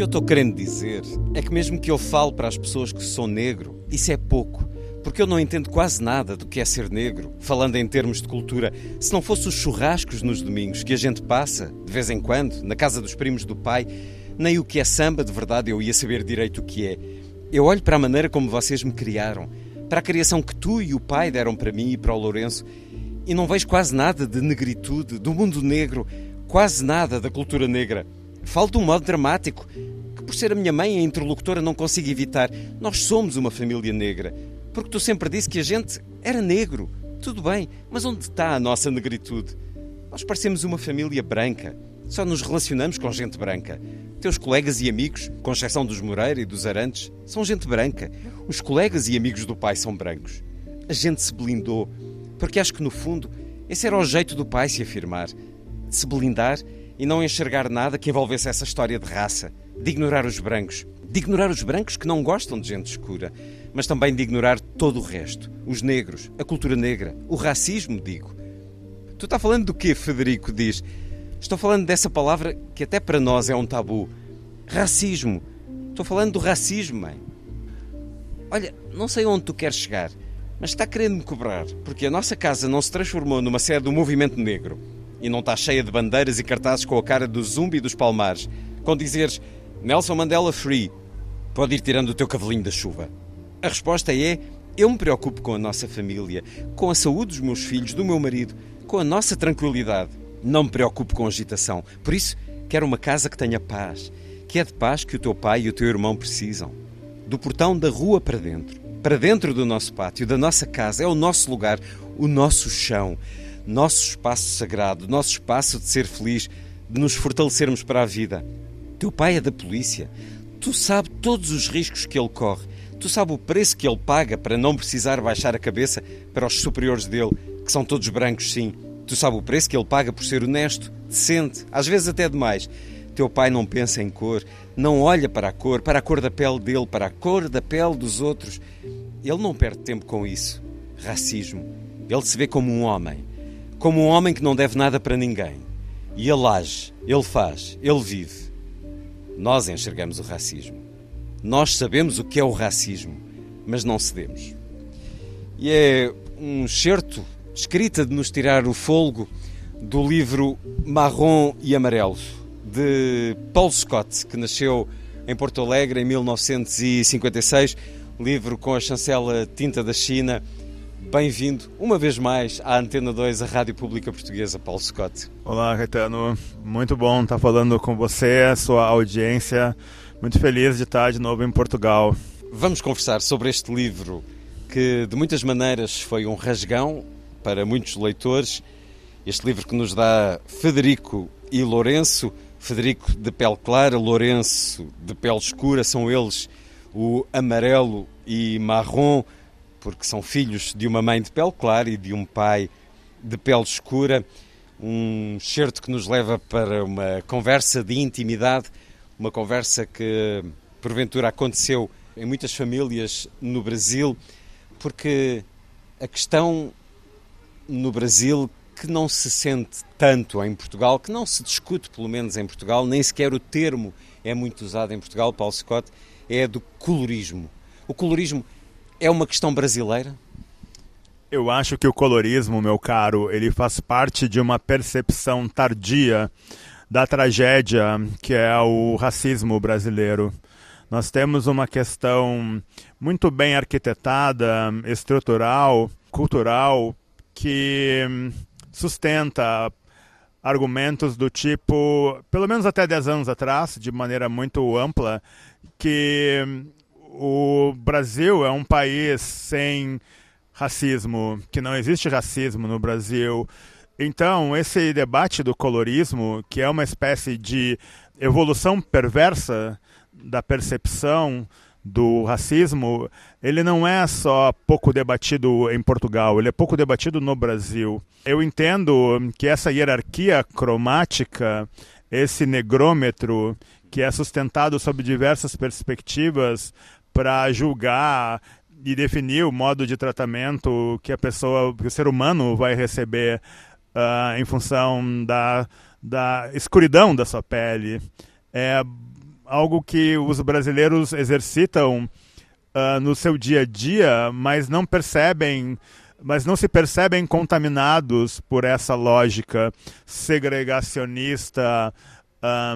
Que eu estou querendo dizer é que, mesmo que eu fale para as pessoas que sou negro, isso é pouco. Porque eu não entendo quase nada do que é ser negro, falando em termos de cultura. Se não fosse os churrascos nos domingos que a gente passa, de vez em quando, na casa dos primos do pai, nem o que é samba de verdade eu ia saber direito o que é. Eu olho para a maneira como vocês me criaram, para a criação que tu e o pai deram para mim e para o Lourenço, e não vejo quase nada de negritude, do mundo negro, quase nada da cultura negra. Falo de um modo dramático, que por ser a minha mãe a interlocutora não consigo evitar. Nós somos uma família negra. Porque tu sempre disse que a gente era negro. Tudo bem, mas onde está a nossa negritude? Nós parecemos uma família branca. Só nos relacionamos com gente branca. Teus colegas e amigos, com exceção dos Moreira e dos Arantes, são gente branca. Os colegas e amigos do pai são brancos. A gente se blindou, porque acho que no fundo esse era o jeito do pai se afirmar. Se blindar e não enxergar nada que envolvesse essa história de raça, de ignorar os brancos, de ignorar os brancos que não gostam de gente escura, mas também de ignorar todo o resto, os negros, a cultura negra, o racismo, digo. Tu está falando do quê, Federico? Diz. Estou falando dessa palavra que até para nós é um tabu. Racismo. Estou falando do racismo, mãe. Olha, não sei onde tu queres chegar, mas está querendo me cobrar, porque a nossa casa não se transformou numa sede do movimento negro e não está cheia de bandeiras e cartazes com a cara do zumbi dos palmares, com dizeres Nelson Mandela Free, pode ir tirando o teu cavalinho da chuva. A resposta é: eu me preocupo com a nossa família, com a saúde dos meus filhos, do meu marido, com a nossa tranquilidade. Não me preocupo com agitação. Por isso, quero uma casa que tenha paz, que é de paz que o teu pai e o teu irmão precisam. Do portão da rua para dentro, para dentro do nosso pátio, da nossa casa, é o nosso lugar, o nosso chão, nosso espaço sagrado, nosso espaço de ser feliz, de nos fortalecermos para a vida. Teu pai é da polícia. Tu sabes todos os riscos que ele corre. Tu sabes o preço que ele paga para não precisar baixar a cabeça para os superiores dele, que são todos brancos, sim. Tu sabes o preço que ele paga por ser honesto, decente, às vezes até demais. Teu pai não pensa em cor, não olha para a cor, para a cor da pele dele, para a cor da pele dos outros. Ele não perde tempo com isso. Racismo. Ele se vê como um homem. Como um homem que não deve nada para ninguém. E ele age, ele faz, ele vive. Nós enxergamos o racismo. Nós sabemos o que é o racismo, mas não cedemos. E é um certo escrita de nos tirar o folgo do livro Marrom e Amarelo, de Paul Scott, que nasceu em Porto Alegre em 1956, livro com a chancela tinta da China. Bem-vindo uma vez mais à Antena 2, a Rádio Pública Portuguesa, Paulo Scott. Olá, Caetano. Muito bom estar falando com você, a sua audiência. Muito feliz de estar de novo em Portugal. Vamos conversar sobre este livro que, de muitas maneiras, foi um rasgão para muitos leitores. Este livro que nos dá Federico e Lourenço. Federico de pele clara, Lourenço de pele escura, são eles o amarelo e marrom, porque são filhos de uma mãe de pele clara e de um pai de pele escura. Um certo que nos leva para uma conversa de intimidade uma conversa que porventura aconteceu em muitas famílias no Brasil, porque a questão no Brasil que não se sente tanto em Portugal, que não se discute pelo menos em Portugal, nem sequer o termo é muito usado em Portugal, Paulo Scott, é a do colorismo. O colorismo é uma questão brasileira? Eu acho que o colorismo, meu caro, ele faz parte de uma percepção tardia da tragédia que é o racismo brasileiro. Nós temos uma questão muito bem arquitetada, estrutural, cultural, que sustenta argumentos do tipo, pelo menos até 10 anos atrás, de maneira muito ampla, que o Brasil é um país sem racismo, que não existe racismo no Brasil, então, esse debate do colorismo, que é uma espécie de evolução perversa da percepção do racismo, ele não é só pouco debatido em Portugal, ele é pouco debatido no Brasil. Eu entendo que essa hierarquia cromática, esse negrômetro, que é sustentado sob diversas perspectivas para julgar e definir o modo de tratamento que a pessoa, que o ser humano vai receber uh, em função da, da escuridão da sua pele. É algo que os brasileiros exercitam uh, no seu dia a dia, mas não percebem mas não se percebem contaminados por essa lógica segregacionista,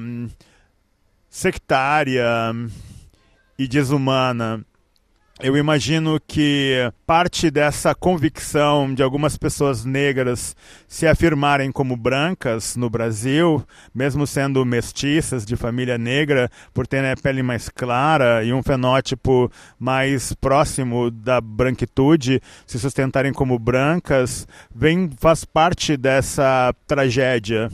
um, sectária e desumana. Eu imagino que parte dessa convicção de algumas pessoas negras se afirmarem como brancas no Brasil, mesmo sendo mestiças de família negra, por terem a pele mais clara e um fenótipo mais próximo da branquitude, se sustentarem como brancas, vem faz parte dessa tragédia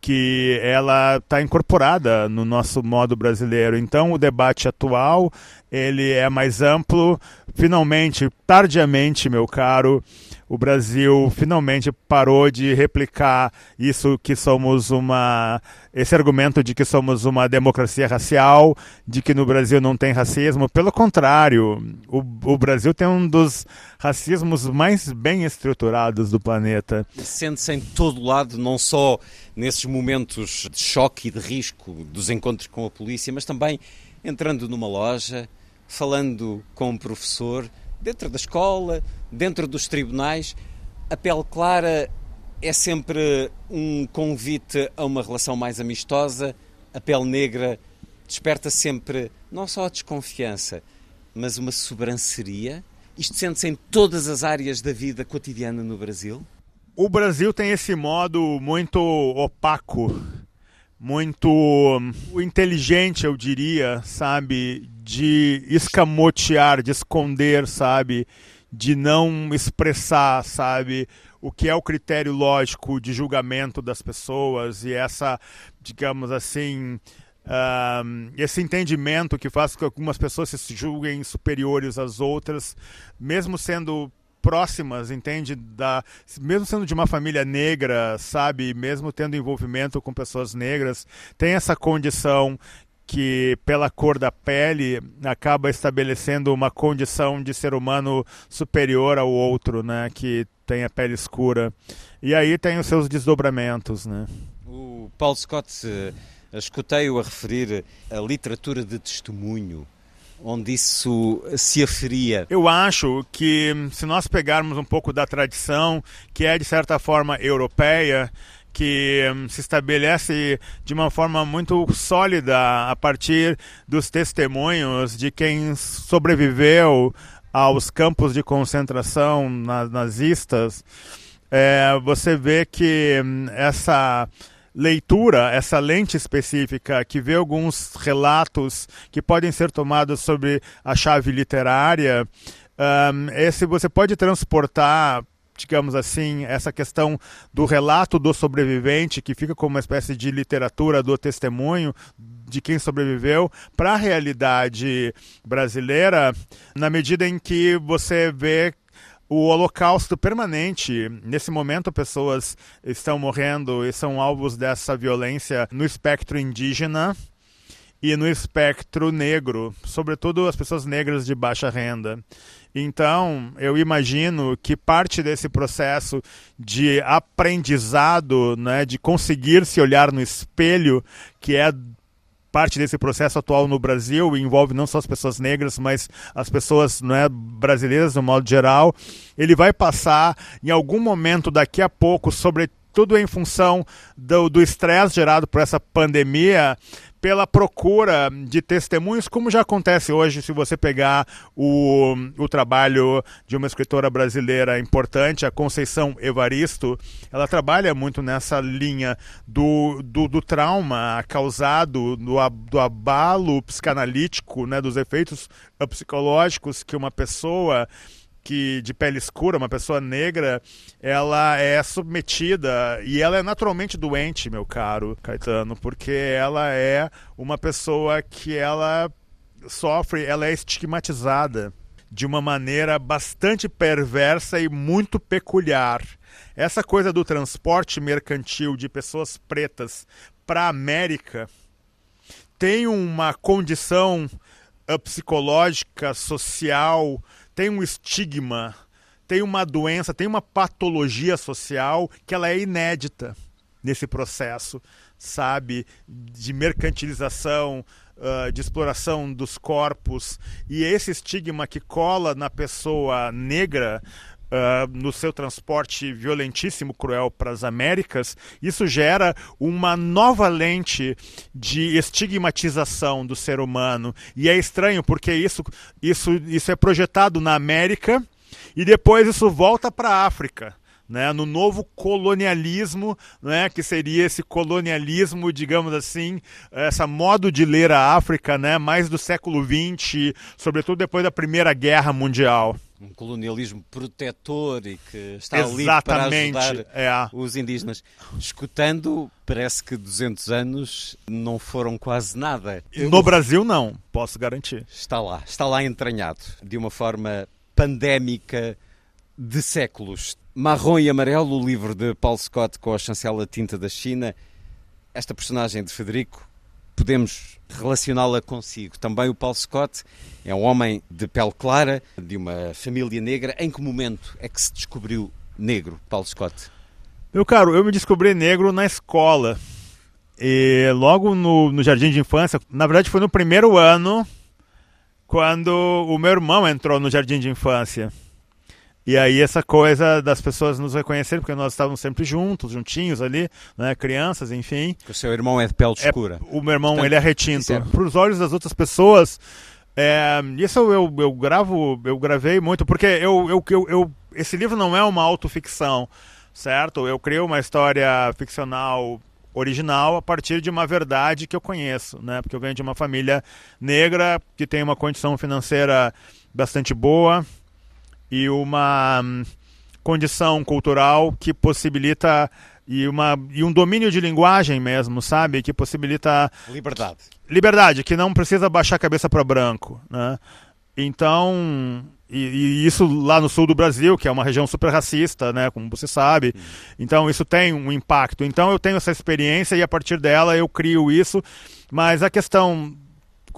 que ela está incorporada no nosso modo brasileiro. Então, o debate atual ele é mais amplo. Finalmente, tardiamente, meu caro, o Brasil finalmente parou de replicar isso que somos uma esse argumento de que somos uma democracia racial, de que no Brasil não tem racismo. Pelo contrário, o, o Brasil tem um dos racismos mais bem estruturados do planeta. Sente-se em todo lado, não só nesses momentos de choque e de risco dos encontros com a polícia, mas também entrando numa loja, falando com um professor, dentro da escola, dentro dos tribunais. A pele clara é sempre um convite a uma relação mais amistosa. A pele negra desperta sempre não só a desconfiança, mas uma sobranceria. Isto sente-se em todas as áreas da vida cotidiana no Brasil? O Brasil tem esse modo muito opaco muito hum, inteligente, eu diria, sabe? De escamotear, de esconder, sabe? De não expressar, sabe? O que é o critério lógico de julgamento das pessoas e essa, digamos assim, Uh, esse entendimento que faz com que algumas pessoas se julguem superiores às outras, mesmo sendo próximas, entende? Da, mesmo sendo de uma família negra, sabe? Mesmo tendo envolvimento com pessoas negras, tem essa condição que, pela cor da pele, acaba estabelecendo uma condição de ser humano superior ao outro, né? Que tem a pele escura. E aí tem os seus desdobramentos, né? O Paul Scott, eh, escutei-o a referir a literatura de testemunho onde isso se aferia? Eu acho que se nós pegarmos um pouco da tradição, que é de certa forma europeia, que hum, se estabelece de uma forma muito sólida a partir dos testemunhos de quem sobreviveu aos campos de concentração nazistas, é, você vê que hum, essa leitura, essa lente específica que vê alguns relatos que podem ser tomados sobre a chave literária, um, esse você pode transportar digamos assim, essa questão do relato do sobrevivente, que fica como uma espécie de literatura do testemunho de quem sobreviveu, para a realidade brasileira, na medida em que você vê o holocausto permanente. Nesse momento, pessoas estão morrendo e são alvos dessa violência no espectro indígena e no espectro negro, sobretudo as pessoas negras de baixa renda. Então, eu imagino que parte desse processo de aprendizado, né, de conseguir se olhar no espelho, que é parte desse processo atual no Brasil envolve não só as pessoas negras, mas as pessoas não é, brasileiras no modo geral. Ele vai passar em algum momento daqui a pouco, sobretudo em função do estresse gerado por essa pandemia, pela procura de testemunhos, como já acontece hoje, se você pegar o, o trabalho de uma escritora brasileira importante, a Conceição Evaristo, ela trabalha muito nessa linha do, do, do trauma causado, do, do abalo psicanalítico, né, dos efeitos psicológicos que uma pessoa que de pele escura, uma pessoa negra, ela é submetida e ela é naturalmente doente, meu caro Caetano, porque ela é uma pessoa que ela sofre, ela é estigmatizada de uma maneira bastante perversa e muito peculiar. Essa coisa do transporte mercantil de pessoas pretas para a América tem uma condição uh, psicológica, social, tem um estigma, tem uma doença, tem uma patologia social que ela é inédita. nesse processo, sabe, de mercantilização, uh, de exploração dos corpos e esse estigma que cola na pessoa negra Uh, no seu transporte violentíssimo, cruel para as Américas, isso gera uma nova lente de estigmatização do ser humano. E é estranho porque isso, isso, isso é projetado na América e depois isso volta para a África né, no novo colonialismo, né, que seria esse colonialismo, digamos assim, essa modo de ler a África, né, mais do século XX, sobretudo depois da Primeira Guerra Mundial. Um colonialismo protetor e que está Exatamente, ali para ajudar é. os indígenas. Escutando, parece que 200 anos não foram quase nada. No Brasil, não, posso garantir. Está lá, está lá entranhado, de uma forma pandémica de séculos. Marrom e Amarelo, o livro de Paul Scott com a chancela tinta da China. Esta personagem de Federico, podemos relacioná-la consigo. Também o Paul Scott é um homem de pele clara, de uma família negra. Em que momento é que se descobriu negro, Paul Scott? Meu caro, eu me descobri negro na escola. E logo no, no jardim de infância, na verdade foi no primeiro ano, quando o meu irmão entrou no jardim de infância. E aí essa coisa das pessoas nos reconhecerem, porque nós estávamos sempre juntos, juntinhos ali, né, crianças, enfim. O seu irmão é pele escura. É, o meu irmão, Portanto, ele é retinto. É... Para os olhos das outras pessoas, é, isso eu, eu gravo, eu gravei muito, porque eu, eu, eu, eu, esse livro não é uma autoficção, certo? Eu criei uma história ficcional original a partir de uma verdade que eu conheço, né? Porque eu venho de uma família negra que tem uma condição financeira bastante boa, e uma hum, condição cultural que possibilita e, uma, e um domínio de linguagem mesmo, sabe? Que possibilita. Liberdade. Liberdade, que não precisa baixar a cabeça para branco. Né? Então. E, e, isso lá no sul do Brasil, que é uma região super racista, né? Como você sabe. Então isso tem um impacto. Então eu tenho essa experiência e a partir dela eu crio isso. Mas a questão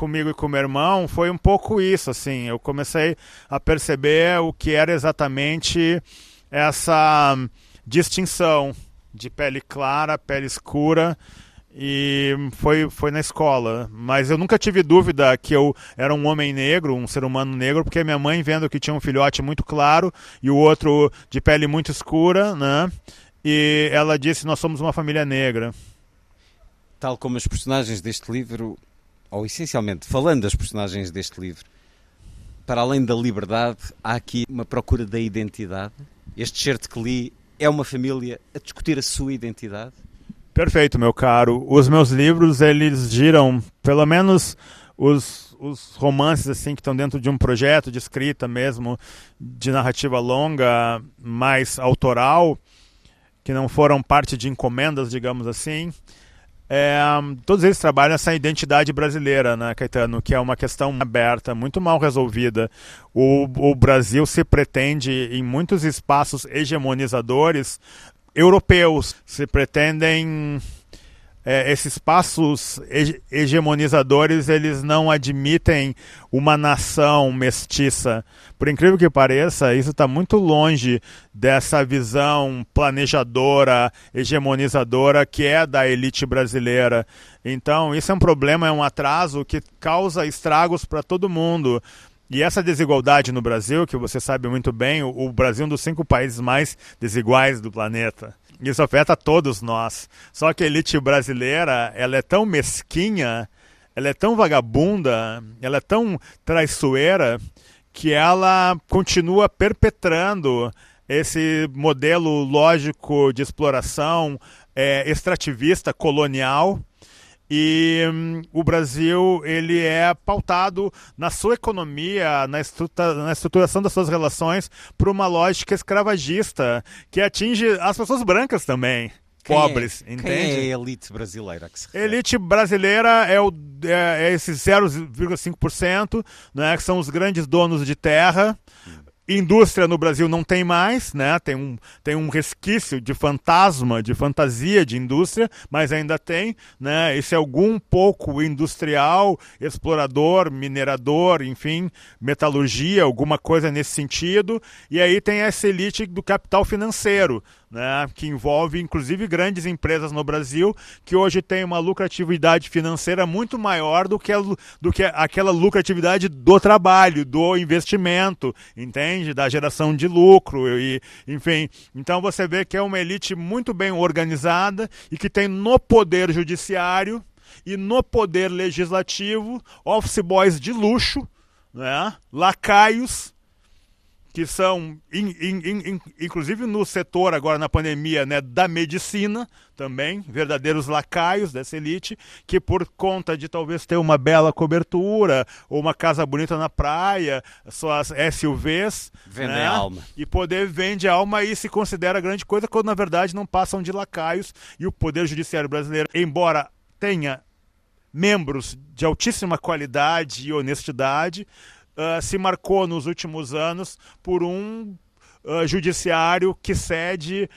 comigo e com meu irmão foi um pouco isso, assim. Eu comecei a perceber o que era exatamente essa distinção de pele clara, pele escura e foi, foi na escola. Mas eu nunca tive dúvida que eu era um homem negro, um ser humano negro, porque minha mãe vendo que tinha um filhote muito claro e o outro de pele muito escura, né? E ela disse: Nós somos uma família negra. Tal como os personagens deste livro, ou essencialmente falando das personagens deste livro, para além da liberdade, há aqui uma procura da identidade. Este certo que li é uma família a discutir a sua identidade. Perfeito, meu caro. Os meus livros, eles giram, pelo menos os, os romances assim que estão dentro de um projeto de escrita mesmo, de narrativa longa, mais autoral, que não foram parte de encomendas, digamos assim. É, todos eles trabalham essa identidade brasileira, né, Caetano, que é uma questão aberta, muito mal resolvida. O, o Brasil se pretende, em muitos espaços hegemonizadores europeus, se pretendem é, esses passos hegemonizadores eles não admitem uma nação mestiça. Por incrível que pareça, isso está muito longe dessa visão planejadora, hegemonizadora que é da elite brasileira. Então, isso é um problema, é um atraso que causa estragos para todo mundo. E essa desigualdade no Brasil, que você sabe muito bem, o Brasil é um dos cinco países mais desiguais do planeta. Isso afeta todos nós. Só que a elite brasileira, ela é tão mesquinha, ela é tão vagabunda, ela é tão traiçoeira que ela continua perpetrando esse modelo lógico de exploração é, extrativista colonial e hum, o Brasil ele é pautado na sua economia, na, estrutura, na estruturação das suas relações por uma lógica escravagista que atinge as pessoas brancas também. Quem pobres, é, entende? Quem é a elite brasileira que se refere? Elite brasileira é, o, é, é esse 0,5%, né, que são os grandes donos de terra, hum. Indústria no Brasil não tem mais, né? Tem um, tem um resquício de fantasma, de fantasia de indústria, mas ainda tem, né? Esse algum pouco industrial, explorador, minerador, enfim, metalurgia, alguma coisa nesse sentido. E aí tem essa elite do capital financeiro, né, que envolve inclusive grandes empresas no Brasil, que hoje têm uma lucratividade financeira muito maior do que, a, do que aquela lucratividade do trabalho, do investimento, entende? Da geração de lucro e, enfim. Então você vê que é uma elite muito bem organizada e que tem no poder judiciário e no poder legislativo office boys de luxo, né? lacaios que são, in, in, in, inclusive no setor agora na pandemia, né, da medicina também, verdadeiros lacaios dessa elite, que por conta de talvez ter uma bela cobertura ou uma casa bonita na praia, suas SUVs, vende né, alma. E poder vende alma e se considera grande coisa, quando na verdade não passam de lacaios e o poder judiciário brasileiro, embora tenha membros de altíssima qualidade e honestidade, uh, se marcou nos últimos anos por um uh, judiciário que cede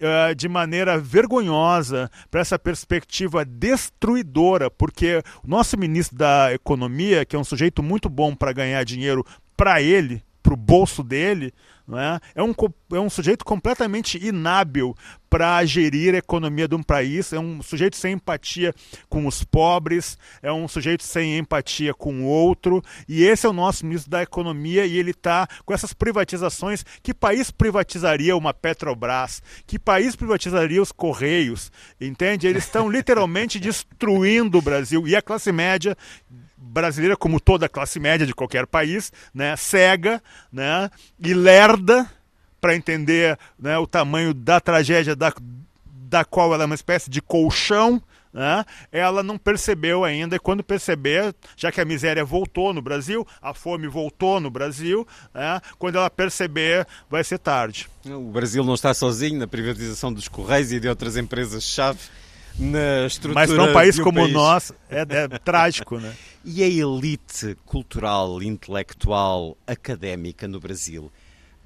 uh, de maneira vergonhosa para essa perspectiva destruidora, porque o nosso ministro da Economia, que é um sujeito muito bom para ganhar dinheiro para ele, para o bolso dele, é? É, um, é um sujeito completamente inábil para gerir a economia de um país, é um sujeito sem empatia com os pobres, é um sujeito sem empatia com o outro, e esse é o nosso ministro da Economia, e ele está com essas privatizações. Que país privatizaria uma Petrobras? Que país privatizaria os Correios? Entende? Eles estão literalmente destruindo o Brasil, e a classe média brasileira, como toda a classe média de qualquer país, né, cega né, e lerda para entender né, o tamanho da tragédia da, da qual ela é uma espécie de colchão, né, ela não percebeu ainda, e quando perceber, já que a miséria voltou no Brasil, a fome voltou no Brasil, né, quando ela perceber, vai ser tarde. O Brasil não está sozinho na privatização dos Correios e de outras empresas-chave na estrutura. Mas para um país um como o nosso é, é trágico, né? E a elite cultural, intelectual, académica no Brasil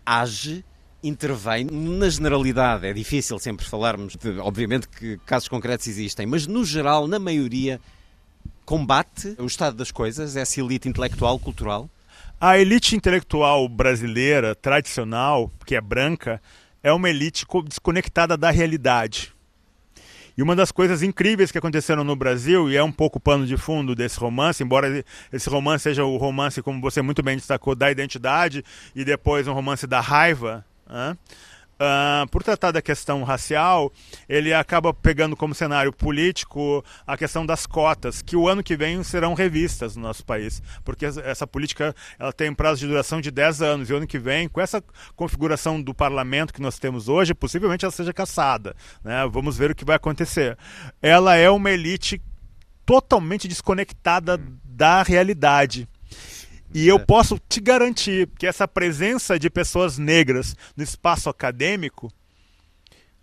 age, intervém na generalidade. É difícil sempre falarmos, de, obviamente que casos concretos existem, mas no geral, na maioria, combate o estado das coisas, essa elite intelectual, cultural? A elite intelectual brasileira, tradicional, que é branca, é uma elite desconectada da realidade. E uma das coisas incríveis que aconteceram no Brasil, e é um pouco pano de fundo desse romance, embora esse romance seja o romance, como você muito bem destacou, da identidade e depois um romance da raiva. Uh, por tratar da questão racial, ele acaba pegando como cenário político a questão das cotas, que o ano que vem serão revistas no nosso país, porque essa política ela tem prazo de duração de 10 anos, e o ano que vem, com essa configuração do parlamento que nós temos hoje, possivelmente ela seja caçada. Né? Vamos ver o que vai acontecer. Ela é uma elite totalmente desconectada da realidade. E eu é. posso te garantir que essa presença de pessoas negras no espaço acadêmico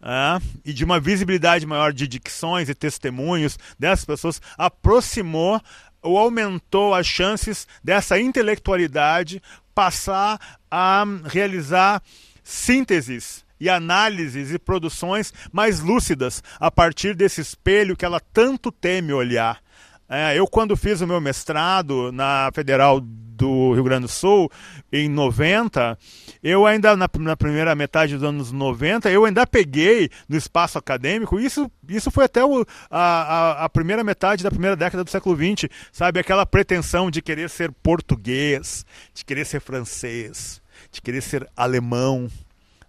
ah, e de uma visibilidade maior de dicções e testemunhos dessas pessoas aproximou ou aumentou as chances dessa intelectualidade passar a realizar sínteses e análises e produções mais lúcidas a partir desse espelho que ela tanto teme olhar. É, eu, quando fiz o meu mestrado na Federal do Rio Grande do Sul, em 90, eu ainda, na, na, primeira metade dos anos 90, eu ainda peguei no espaço acadêmico, isso, isso foi até o, a, a, a, primeira metade da primeira década do século XX, sabe? Aquela pretensão de querer ser português, de querer ser francês, de querer ser alemão,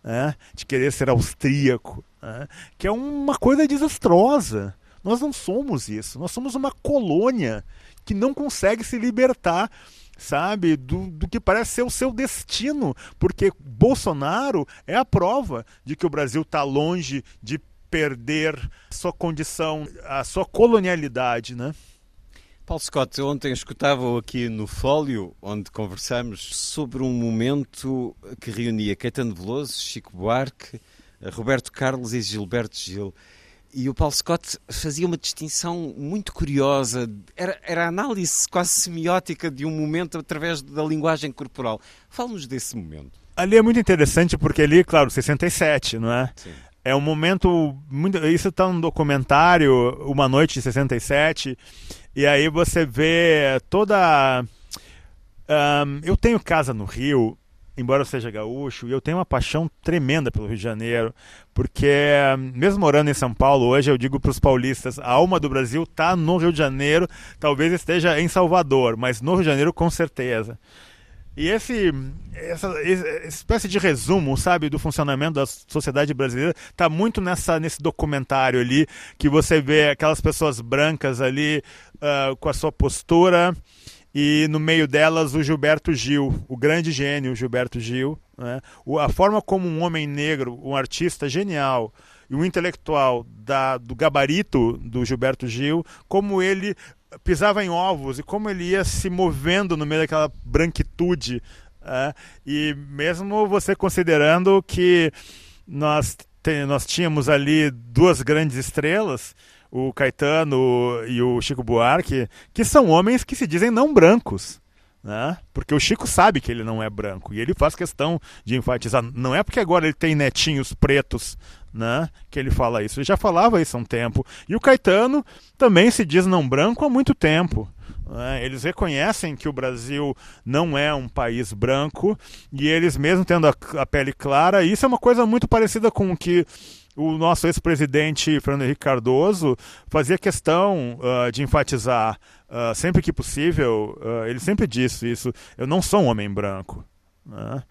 né? de querer ser austríaco, né? que é uma coisa desastrosa. Nós não somos isso. Nós somos uma colônia que não consegue se libertar sabe, do, do que parece ser o seu destino, porque Bolsonaro é a prova de que o Brasil está longe de perder sua condição, a sua colonialidade, né? Paulo Scott, ontem escutava aqui no Fólio, onde conversamos sobre um momento que reunia Caetano Veloso, Chico Buarque, Roberto Carlos e Gilberto Gil. E o Paulo Scott fazia uma distinção muito curiosa. Era, era a análise quase semiótica de um momento através da linguagem corporal. Fala-nos desse momento. Ali é muito interessante porque ali, claro, 67, não é? Sim. É um momento muito. Isso está no documentário Uma Noite de 67. E aí você vê toda. Um, eu tenho casa no Rio embora eu seja gaúcho, eu tenho uma paixão tremenda pelo Rio de Janeiro, porque mesmo morando em São Paulo, hoje eu digo para os paulistas, a alma do Brasil está no Rio de Janeiro, talvez esteja em Salvador, mas no Rio de Janeiro com certeza. E esse, essa, essa, espécie de resumo, sabe, do funcionamento da sociedade brasileira está muito nessa, nesse documentário ali, que você vê aquelas pessoas brancas ali uh, com a sua postura e no meio delas o Gilberto Gil, o grande gênio Gilberto Gil, né? a forma como um homem negro, um artista genial e um intelectual da, do gabarito do Gilberto Gil, como ele pisava em ovos e como ele ia se movendo no meio daquela branquitude. É, e mesmo você considerando que nós, nós tínhamos ali duas grandes estrelas, o Caetano e o Chico Buarque, que são homens que se dizem não brancos. Né? Porque o Chico sabe que ele não é branco e ele faz questão de enfatizar. Não é porque agora ele tem netinhos pretos né, que ele fala isso. Ele já falava isso há um tempo. E o Caetano também se diz não branco há muito tempo. Né? Eles reconhecem que o Brasil não é um país branco e eles, mesmo tendo a, a pele clara, isso é uma coisa muito parecida com o que o nosso ex-presidente Fernando Henrique Cardoso fazia questão uh, de enfatizar, uh, sempre que possível, uh, ele sempre disse isso: eu não sou um homem branco. Né?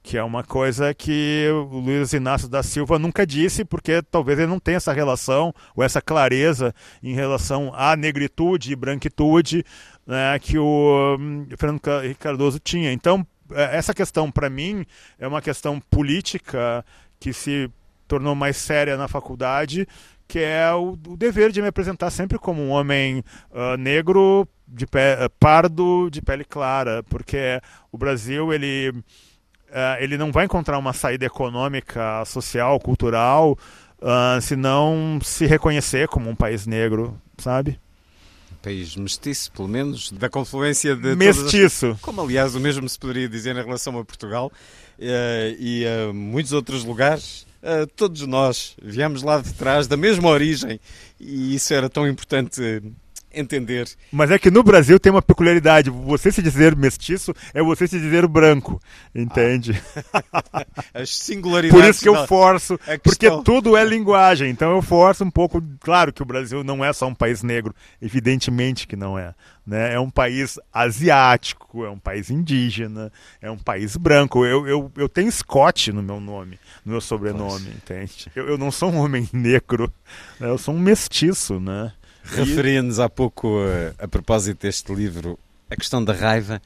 que é uma coisa que o Luiz Inácio da Silva nunca disse, porque talvez ele não tenha essa relação ou essa clareza em relação à negritude e branquitude né, que o hum, Fernando Cardoso tinha. Então, é, essa questão, para mim, é uma questão política que se tornou mais séria na faculdade, que é o, o dever de me apresentar sempre como um homem uh, negro, de pé, pardo, de pele clara, porque o Brasil, ele uh, ele não vai encontrar uma saída econômica, social, cultural, uh, se não se reconhecer como um país negro, sabe? país mestiço, pelo menos, da confluência de. Mestiço. As... Como, aliás, o mesmo se poderia dizer em relação a Portugal uh, e a muitos outros lugares. Uh, todos nós viemos lá de trás, da mesma origem, e isso era tão importante entender. Mas é que no Brasil tem uma peculiaridade. Você se dizer mestiço é você se dizer branco. Entende? Ah. As singularidades. Por isso que eu forço. Porque tudo é linguagem. Então eu forço um pouco. Claro que o Brasil não é só um país negro. Evidentemente que não é. Né? É um país asiático, é um país indígena, é um país branco. Eu, eu, eu tenho Scott no meu nome, no meu sobrenome, entende? Eu, eu não sou um homem negro, né? eu sou um mestiço, né? Referia-nos há pouco, a, a, propósito deste livro, a questão da raiva.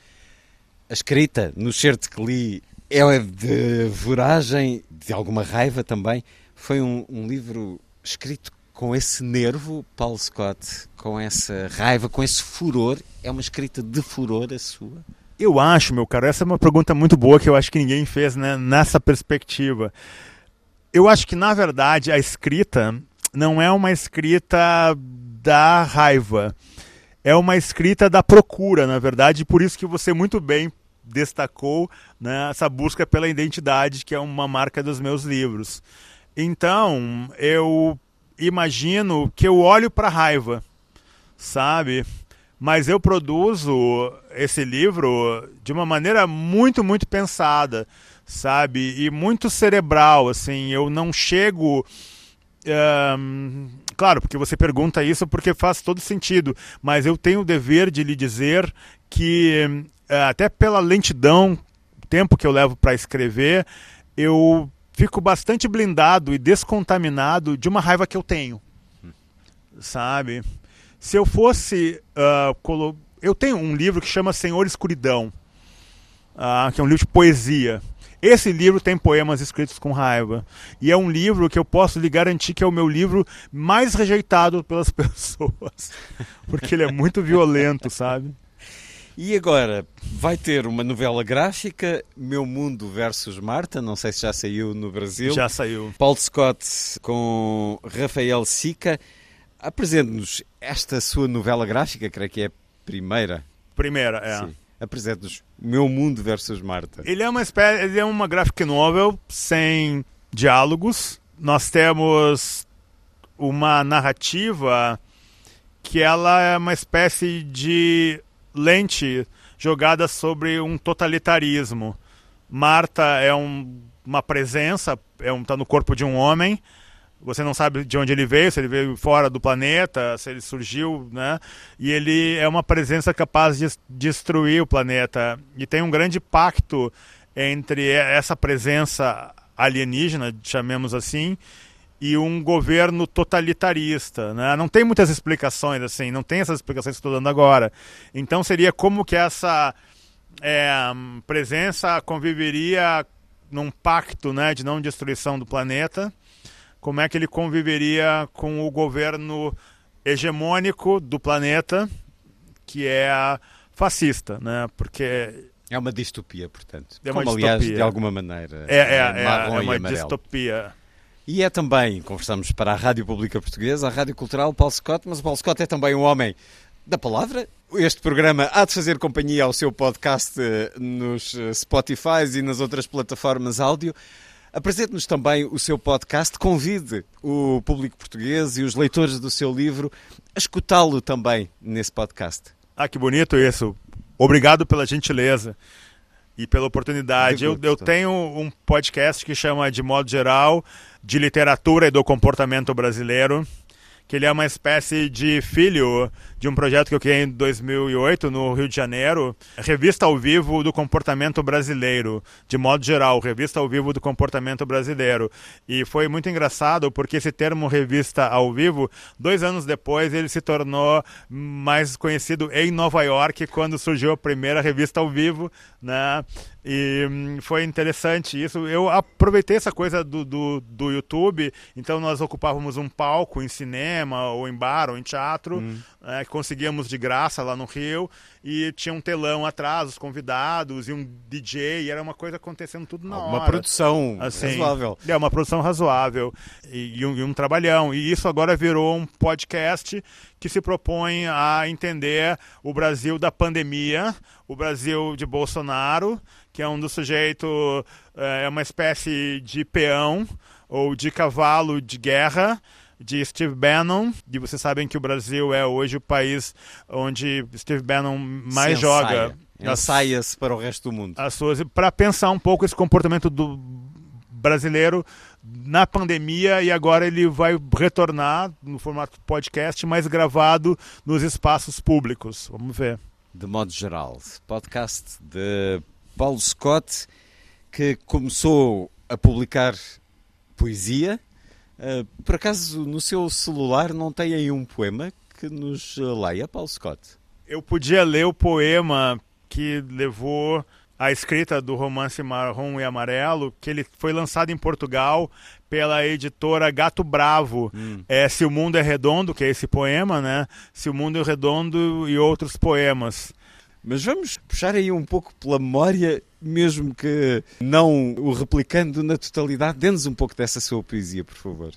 A escrita, no certo que li, é de voragem, de alguma raiva também. Foi um, um livro escrito com esse nervo, Paulo Scott, com essa raiva, com esse furor. É uma escrita de furor a sua? Eu acho, meu caro, essa é uma pergunta muito boa que eu acho que ninguém fez né, nessa perspectiva. Eu acho que, na verdade, a escrita não é uma escrita da raiva. É uma escrita da procura, na verdade, por isso que você muito bem destacou né, essa busca pela identidade, que é uma marca dos meus livros. Então, eu imagino que eu olho para a raiva, sabe? Mas eu produzo esse livro de uma maneira muito, muito pensada, sabe? E muito cerebral, assim. Eu não chego. Claro, porque você pergunta isso porque faz todo sentido, mas eu tenho o dever de lhe dizer que, eh, até pela lentidão, tempo que eu levo para escrever, eu fico bastante blindado e descontaminado de uma raiva que eu tenho. Sabe? Se eu fosse. Uh, colo... Eu tenho um livro que chama Senhor Escuridão, uh, que é um livro de poesia. Esse livro tem poemas escritos com raiva. E é um livro que eu posso lhe garantir que é o meu livro mais rejeitado pelas pessoas. Porque ele é muito violento, sabe? E agora vai ter uma novela gráfica, Meu Mundo versus Marta, não sei se já saiu no Brasil. Já saiu. Paul Scott com Rafael Sica. Apresente-nos esta sua novela gráfica, creio que é a primeira. Primeira, é. Sim apresenta-nos Meu Mundo versus Marta. Ele é uma espécie, ele é uma graphic novel sem diálogos. Nós temos uma narrativa que ela é uma espécie de lente jogada sobre um totalitarismo, Marta é um, uma presença, é um, tá no corpo de um homem. Você não sabe de onde ele veio, se ele veio fora do planeta, se ele surgiu, né? E ele é uma presença capaz de destruir o planeta. E tem um grande pacto entre essa presença alienígena, chamemos assim, e um governo totalitarista. Né? Não tem muitas explicações, assim, não tem essas explicações que estou dando agora. Então seria como que essa é, presença conviveria num pacto né, de não destruição do planeta, como é que ele conviveria com o governo hegemônico do planeta, que é fascista, né? Porque é uma distopia, portanto. É uma Como, distopia. aliás, de alguma maneira. É, é, é, marrom é e uma distopia. E é também, conversamos para a Rádio Pública Portuguesa, a Rádio Cultural Paulo Scott, mas o Paulo Scott é também um homem da palavra. Este programa há de fazer companhia ao seu podcast eh, nos eh, Spotify e nas outras plataformas áudio. Apresente-nos também o seu podcast, convide o público português e os leitores do seu livro a escutá-lo também nesse podcast. Ah, que bonito isso. Obrigado pela gentileza e pela oportunidade. De Eu, eu tenho um podcast que chama, de modo geral, de literatura e do comportamento brasileiro, que ele é uma espécie de filho de um projeto que eu criei em 2008 no Rio de Janeiro, revista ao vivo do comportamento brasileiro, de modo geral, revista ao vivo do comportamento brasileiro. E foi muito engraçado porque esse termo revista ao vivo, dois anos depois, ele se tornou mais conhecido em Nova York quando surgiu a primeira revista ao vivo, né? E hum, foi interessante isso. Eu aproveitei essa coisa do, do, do YouTube, então nós ocupávamos um palco em cinema, ou em bar, ou em teatro, né, que conseguíamos de graça lá no Rio, e tinha um telão atrás, os convidados, e um DJ, e era uma coisa acontecendo tudo na Uma hora. produção Assim, razoável. É, uma produção razoável e, e um, e um trabalhão. E isso agora virou um podcast que se propõe a entender o Brasil da pandemia, o Brasil de Bolsonaro, que é um dos sujeitos, é uma espécie de peão ou de cavalo de guerra de Steve Bannon. E vocês sabem que o Brasil é hoje o país onde Steve Bannon mais Se joga. ensaia. Ensaia-se para o resto do mundo. as suas para pensar um pouco esse comportamento do brasileiro na pandemia e agora ele vai retornar no formato podcast, mas gravado nos espaços públicos. Vamos ver. de modo geral. Podcast de Paulo Scott, que começou a publicar poesia. Uh, por acaso, no seu celular não tem aí um poema que nos leia, Paulo Scott? Eu podia ler o poema que levou à escrita do romance Marrom e Amarelo, que ele foi lançado em Portugal pela editora Gato Bravo. É Se o Mundo é Redondo, que é esse poema, né? Se o Mundo é Redondo e outros poemas. Mas vamos puxar aí um pouco pela memória, mesmo que não o replicando na totalidade. Dê-nos um pouco dessa sua poesia, por favor.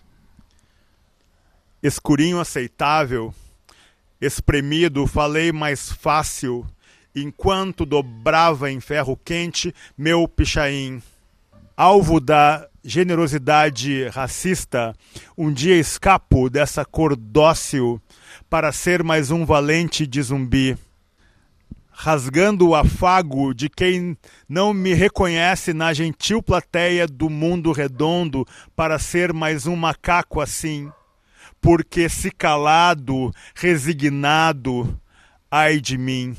escurinho aceitável, espremido, falei mais fácil, enquanto dobrava em ferro quente meu pichain. Alvo da generosidade racista, um dia escapo dessa cor dócil para ser mais um valente de zumbi. Rasgando o afago de quem não me reconhece na gentil plateia do mundo redondo para ser mais um macaco assim porque se calado, resignado, ai de mim.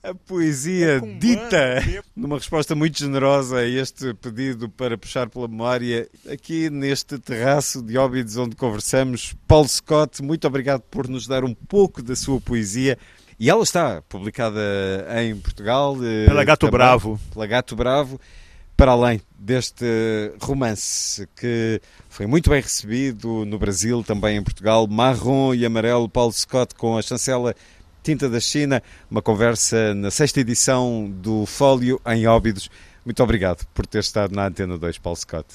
A poesia com dita numa resposta muito generosa a este pedido para puxar pela memória aqui neste terraço de Óbidos onde conversamos. Paulo Scott, muito obrigado por nos dar um pouco da sua poesia. E ela está publicada em Portugal. eh, Pela Gato também, Bravo. Pela Gato Bravo. Para além deste romance que foi muito bem recebido no Brasil, também em Portugal, Marrom e Amarelo, Paulo Scott com a chancela Tinta da China, uma conversa na sexta edição do Fólio em Óbidos. Muito obrigado por ter estado na Antena 2, Paulo Scott.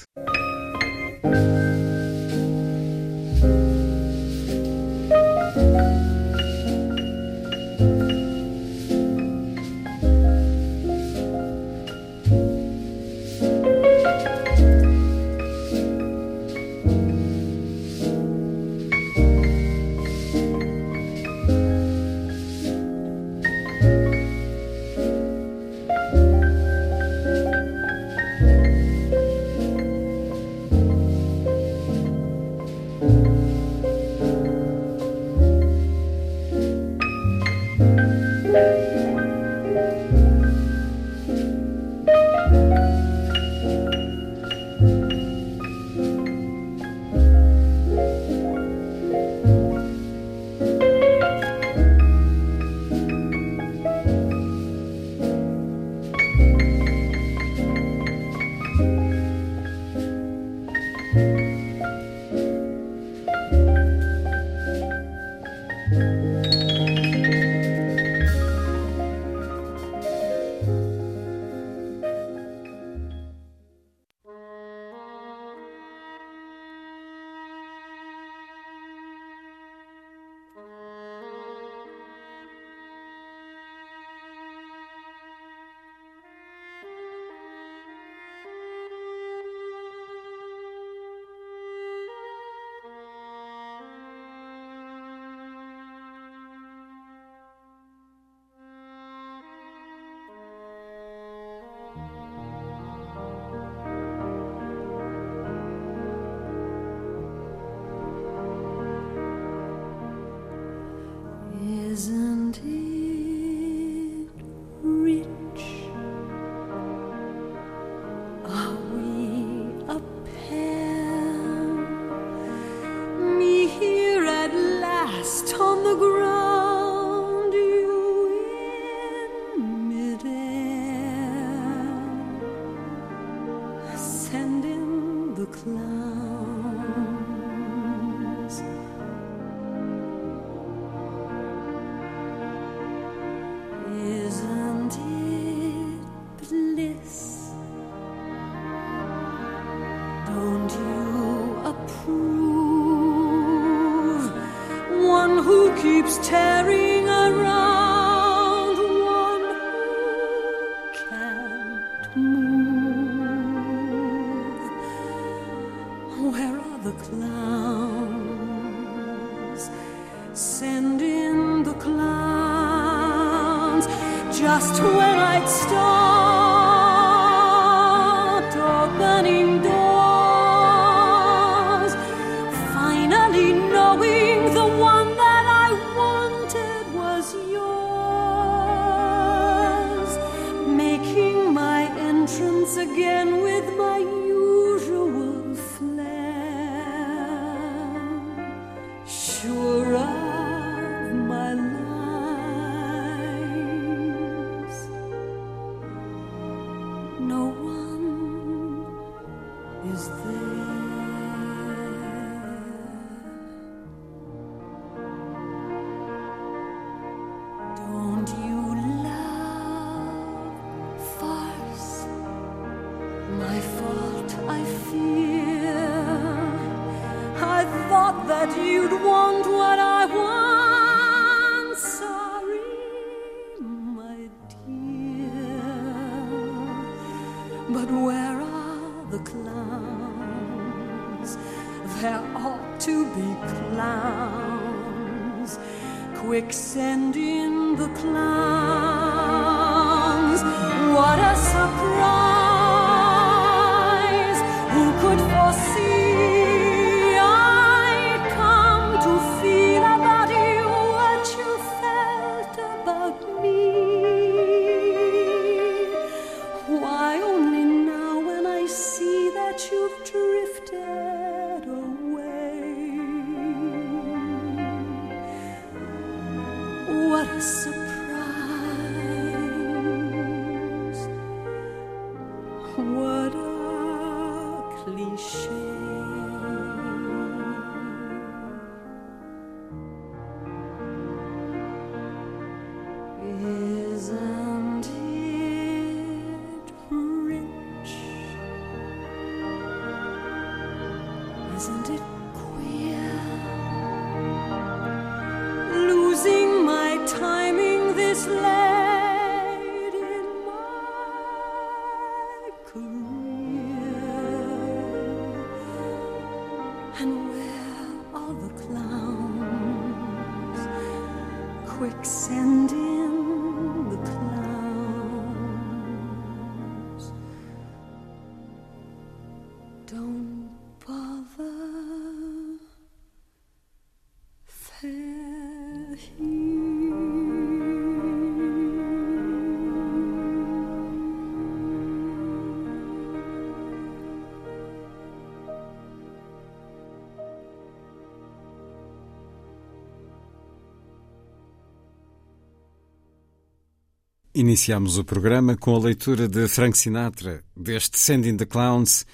Iniciamos o programa com a leitura de Frank Sinatra, deste Sending the Clowns,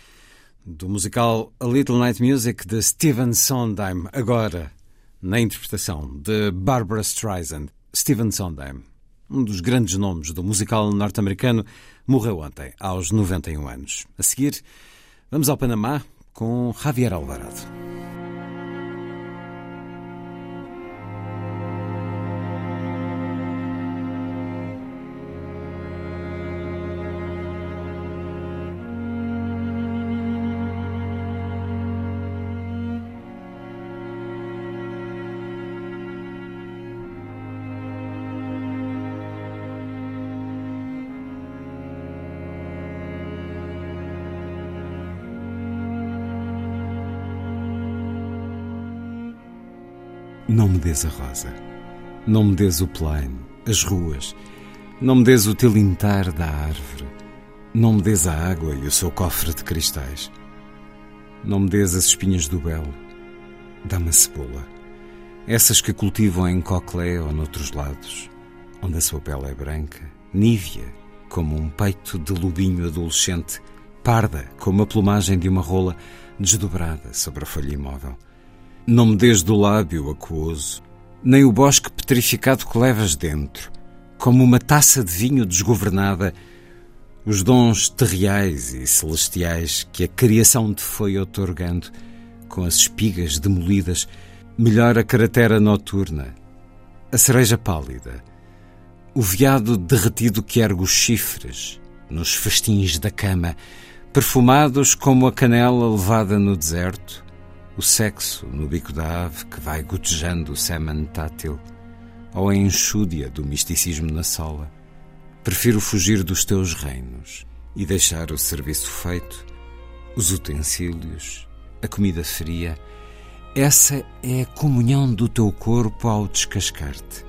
do musical A Little Night Music de Stephen Sondheim, agora na interpretação de Barbara Streisand. Stephen Sondheim, um dos grandes nomes do musical norte-americano, morreu ontem, aos 91 anos. A seguir, vamos ao Panamá com Javier Alvarado. Não me des a rosa, não me des o plano, as ruas, não me des o tilintar da árvore, não me des a água e o seu cofre de cristais, não me des as espinhas do belo, dá-me a cebola, essas que cultivam em Coclé ou noutros lados, onde a sua pele é branca, nívea, como um peito de lobinho adolescente, parda como a plumagem de uma rola desdobrada sobre a folha imóvel. Não me des do lábio aquoso, nem o bosque petrificado que levas dentro, como uma taça de vinho desgovernada, os dons terriais e celestiais que a criação te foi otorgando, com as espigas demolidas, melhor a cratera noturna, a cereja pálida, o veado derretido que ergue os chifres nos festins da cama, perfumados como a canela levada no deserto, o sexo no bico da ave que vai gotejando o sêmen tátil, ou a enxúdia do misticismo na sola. Prefiro fugir dos teus reinos e deixar o serviço feito, os utensílios, a comida fria. Essa é a comunhão do teu corpo ao descascar-te,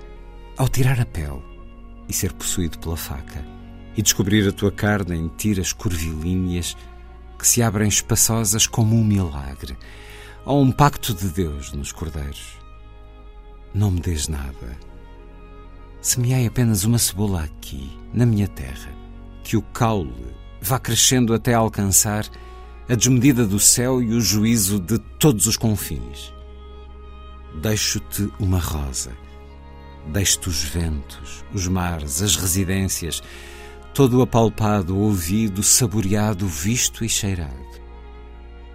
ao tirar a pele e ser possuído pela faca, e descobrir a tua carne em tiras curvilíneas que se abrem espaçosas como um milagre. Há um pacto de Deus nos cordeiros. Não me des nada. Semeai apenas uma cebola aqui, na minha terra, que o caule vá crescendo até alcançar a desmedida do céu e o juízo de todos os confins. Deixo-te uma rosa, deixo-te os ventos, os mares, as residências, todo apalpado, ouvido, saboreado, visto e cheirado.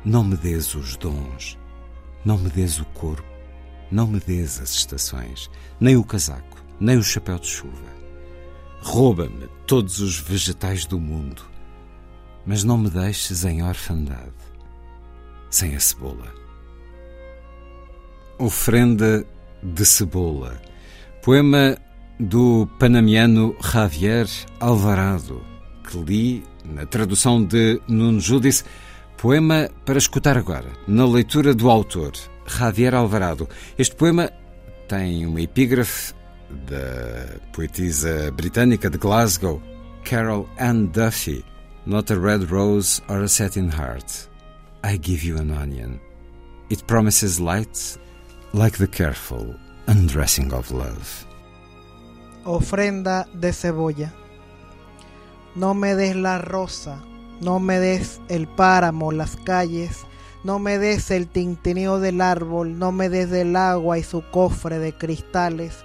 Não me des os dons, não me des o corpo, não me des as estações, nem o casaco, nem o chapéu de chuva. Rouba-me todos os vegetais do mundo, mas não me deixes em orfandade, sem a cebola. Ofrenda de cebola, poema do panamiano Javier Alvarado, que li na tradução de Nuno Judice, poema para escutar agora, na leitura do autor, Javier Alvarado. Este poema tem uma epígrafe da poetisa britânica de Glasgow, Carol Ann Duffy, Not a red rose or a satin heart. I give you an onion. It promises light like the careful undressing of love. Ofrenda de cebolla. No me des la rosa, no me des el páramo, las calles, no me des el tintineo del árbol, no me des el agua y su cofre de cristales,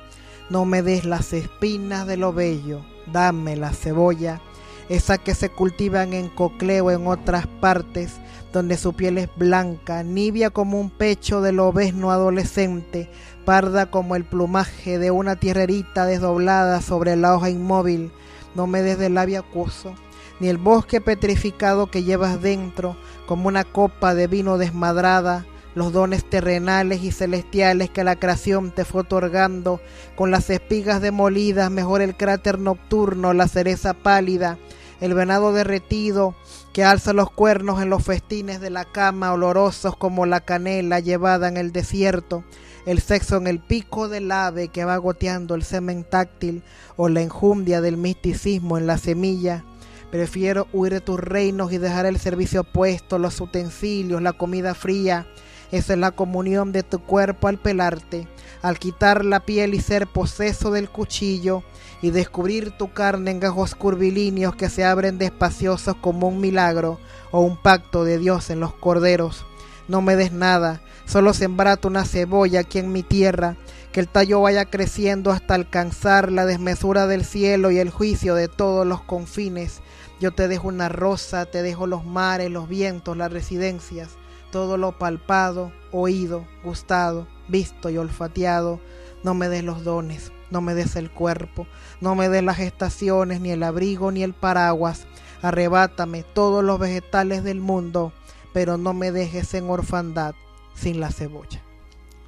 no me des las espinas de lo bello, dame la cebolla esa que se cultivan en Cocleo en otras partes, donde su piel es blanca, nibia como un pecho del obesno adolescente, parda como el plumaje de una tierrerita desdoblada sobre la hoja inmóvil. No me des del labio acuoso, ni el bosque petrificado que llevas dentro, como una copa de vino desmadrada, los dones terrenales y celestiales que la creación te fue otorgando, con las espigas demolidas, mejor el cráter nocturno, la cereza pálida, el venado derretido que alza los cuernos en los festines de la cama, olorosos como la canela llevada en el desierto, el sexo en el pico del ave que va goteando el semen táctil o la enjundia del misticismo en la semilla. Prefiero huir de tus reinos y dejar el servicio puesto, los utensilios, la comida fría. Esa es la comunión de tu cuerpo al pelarte, al quitar la piel y ser poseso del cuchillo, y descubrir tu carne en gajos curvilíneos que se abren despaciosos como un milagro o un pacto de Dios en los corderos. No me des nada, solo sembrate una cebolla aquí en mi tierra, que el tallo vaya creciendo hasta alcanzar la desmesura del cielo y el juicio de todos los confines. Yo te dejo una rosa, te dejo los mares, los vientos, las residencias, todo lo palpado, oído, gustado, visto y olfateado. No me des los dones, no me des el cuerpo, no me des las estaciones, ni el abrigo, ni el paraguas. Arrebátame todos los vegetales del mundo, pero no me dejes en orfandad sin la cebolla.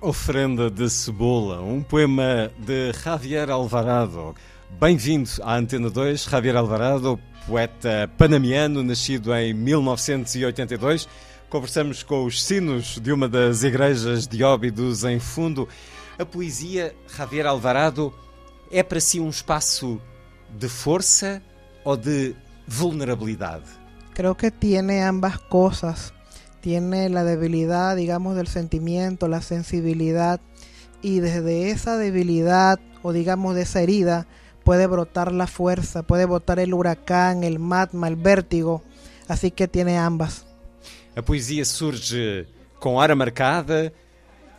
Ofrenda de Cebola, um poema de Javier Alvarado. Bem-vindo Antena 2, Javier Alvarado, poeta panamiano, nascido em 1982. Conversamos com os sinos de uma das igrejas de Óbidos em fundo. A poesia, Javier Alvarado, é para si um espaço de força ou de vulnerabilidade? Creo que tiene ambas cosas. Tiene la debilidad, digamos, del sentimiento, la sensibilidad, y desde esa debilidad o digamos de esa herida puede brotar la fuerza, puede brotar el huracán, el magma, el vértigo. Así que tiene ambas. A poesia surge com hora marcada,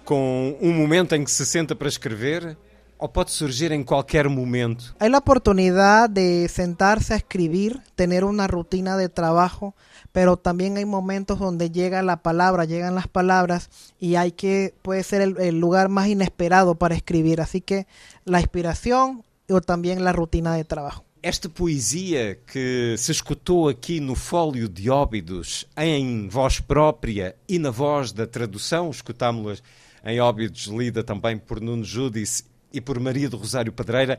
com um momento em que se senta para escrever, ou pode surgir em qualquer momento? Hay la oportunidad de sentarse a escribir, tener una rutina de trabajo, pero también hay momentos donde llega la palabra, llegan las palabras y hay que, puede ser el lugar más inesperado para escribir. Así que la inspiración o también la rutina de trabajo. Esta poesia que se escutou aqui no Fólio de Óbidos, em voz própria e na voz da tradução, escutámos-la em Óbidos, lida também por Nuno Júdice e por Maria do Rosário Pedreira.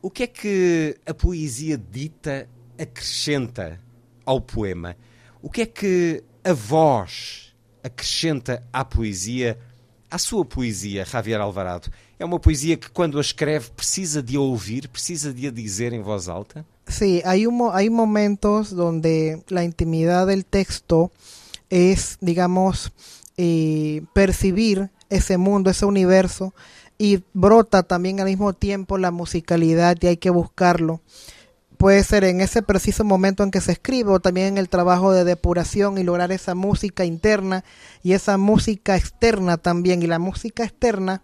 O que é que a poesia dita acrescenta ao poema? O que é que a voz acrescenta à poesia, à sua poesia, Javier Alvarado? É uma poesia que, quando a escreve, precisa de a precisa de a dizer em voz alta? Sí, hay, un, hay momentos donde la intimidad del texto es, digamos, eh, percibir ese mundo, ese universo, y brota también al mismo tiempo la musicalidad y hay que buscarlo. Puede ser en ese preciso momento en que se escribe o también en el trabajo de depuración y lograr esa música interna y esa música externa también. Y la música externa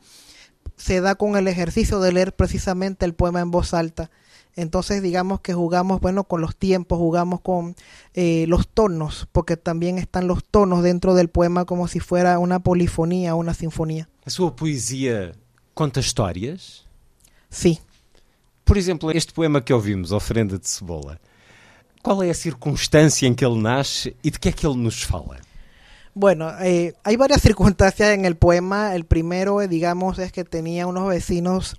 se da con el ejercicio de leer precisamente el poema en voz alta. Entonces digamos que jugamos, bueno, con los tiempos, jugamos con eh, los tonos, porque también están los tonos dentro del poema como si fuera una polifonía, una sinfonía. A sua poesia conta histórias? Sí. Por exemplo, este poema que ouvimos, Oferenda de Cebola, qual é a circunstância em que ele nasce e de que é que ele nos fala? Bueno, eh, hay varias circunstancias en el poema. El primero, eh, digamos, es que tenía unos vecinos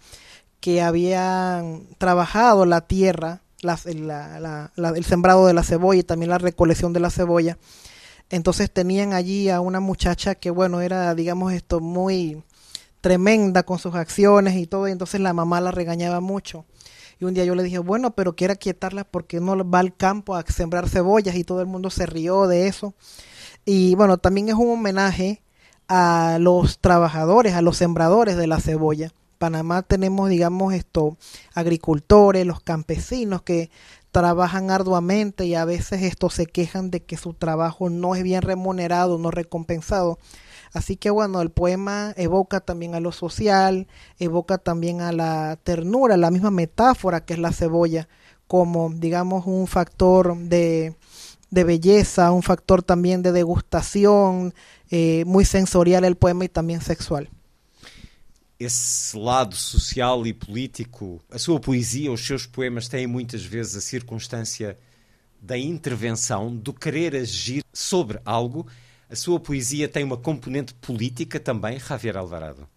que habían trabajado la tierra, la, la, la, el sembrado de la cebolla y también la recolección de la cebolla. Entonces tenían allí a una muchacha que, bueno, era, digamos, esto muy tremenda con sus acciones y todo, y entonces la mamá la regañaba mucho. Y un día yo le dije, bueno, pero quiera quietarla porque no va al campo a sembrar cebollas y todo el mundo se rió de eso. Y bueno, también es un homenaje a los trabajadores, a los sembradores de la cebolla. Panamá tenemos, digamos, esto, agricultores, los campesinos que trabajan arduamente y a veces estos se quejan de que su trabajo no es bien remunerado, no recompensado. Así que bueno, el poema evoca también a lo social, evoca también a la ternura, la misma metáfora que es la cebolla, como digamos un factor de, de belleza, un factor también de degustación, eh, muy sensorial el poema y también sexual. Esse lado social e político, a sua poesia, os seus poemas têm muitas vezes a circunstância da intervenção, do querer agir sobre algo. A sua poesia tem uma componente política também, Javier Alvarado.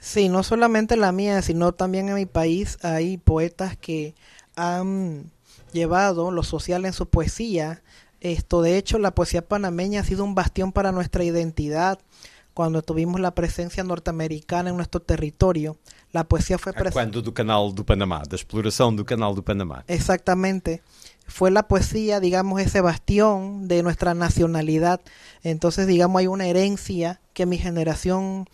Sí, no solamente la mía, sino también en mi país hay poetas que han llevado lo social en su poesía. Esto, de hecho, la poesía panameña ha sido un bastión para nuestra identidad. Cuando tuvimos la presencia norteamericana en nuestro territorio, la poesía fue presente. Quando do canal do Panamá, da exploração do canal do Panamá. Exactamente. Fue la poesía, digamos, ese bastión de nuestra nacionalidad. Entonces, digamos, hay una herencia que mi generación,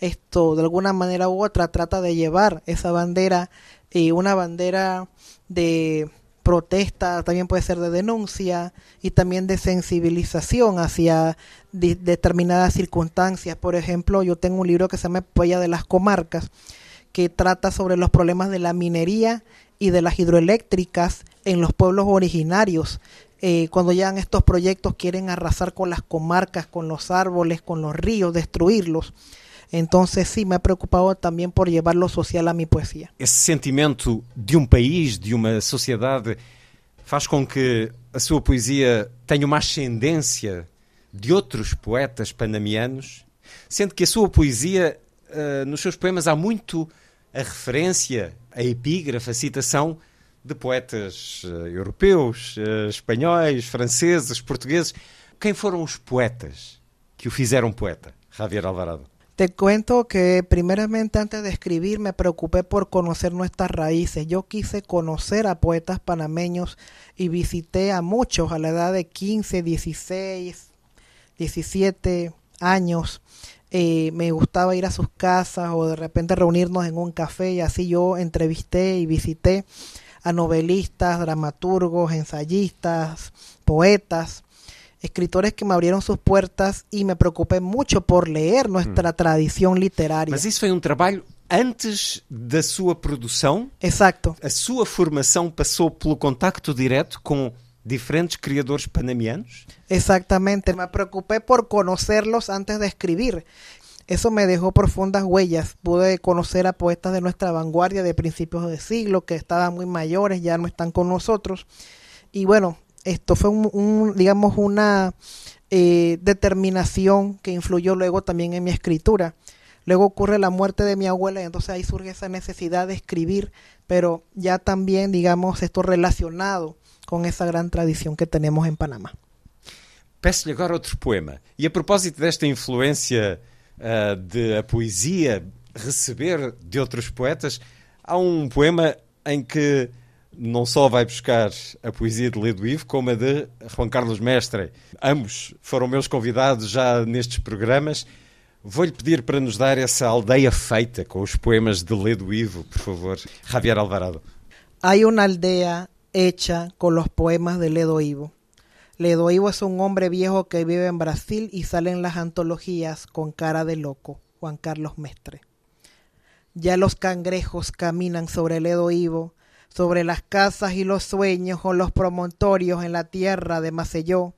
esto, de alguna manera u otra, trata de llevar esa bandera y una bandera de protesta, también puede ser de denuncia y también de sensibilización hacia de determinadas circunstancias. Por ejemplo, yo tengo un libro que se llama Polla de las Comarcas, que trata sobre los problemas de la minería y de las hidroeléctricas en los pueblos originarios. Eh, cuando llegan estos proyectos quieren arrasar con las comarcas, con los árboles, con los ríos, destruirlos. Entonces sí, me he preocupado también por llevar lo social a mi poesía. Esse sentimento de um país, de uma sociedade, faz com que a sua poesia tenha uma ascendência de outros poetas panamianos, sendo que a sua poesia, uh, nos seus poemas, há muito a referência, a epígrafe, a citação de poetas uh, europeus, uh, espanhóis, franceses, portugueses. Quem foram os poetas que o fizeram poeta, Javier Alvarado? Te cuento que primeramente antes de escribir me preocupé por conocer nuestras raíces. Yo quise conocer a poetas panameños y visité a muchos a la edad de 15, 16, 17 años. Eh, me gustaba ir a sus casas o de repente reunirnos en un café y así yo entrevisté y visité a novelistas, dramaturgos, ensayistas, poetas escritores que me abrieron sus puertas e me preocupei muito por ler nossa hum. tradição literária. Mas isso foi um trabalho antes da sua produção? Exacto. A sua formação passou pelo contacto direto com diferentes criadores panamianos? Exactamente. Me preocupé por conocerlos antes de escribir. Eso me dejó profundas huellas. Pude conocer a poetas de nuestra vanguardia de principios de siglo que estaban muy mayores, ya no están con nosotros. Y bueno, esto fue un, digamos, una eh, determinación que influyó luego también en mi escritura. Luego ocurre la muerte de mi abuela y entonces ahí surge esa necesidad de escribir, pero ya también, digamos, esto relacionado com essa grande tradição que temos em Panamá. Peço-lhe agora outro poema. E a propósito desta influência uh, de a poesia receber de outros poetas, há um poema em que não só vai buscar a poesia de Ledo Ivo, como a de Juan Carlos Mestre. Ambos foram meus convidados já nestes programas. Vou-lhe pedir para nos dar essa aldeia feita com os poemas de Ledo Ivo, por favor. Javier Alvarado. Há uma aldeia hecha con los poemas de Ledo Ivo. Ledo Ivo es un hombre viejo que vive en Brasil y sale en las antologías con cara de loco, Juan Carlos Mestre. Ya los cangrejos caminan sobre Ledo Ivo, sobre las casas y los sueños o los promontorios en la tierra de Macelló.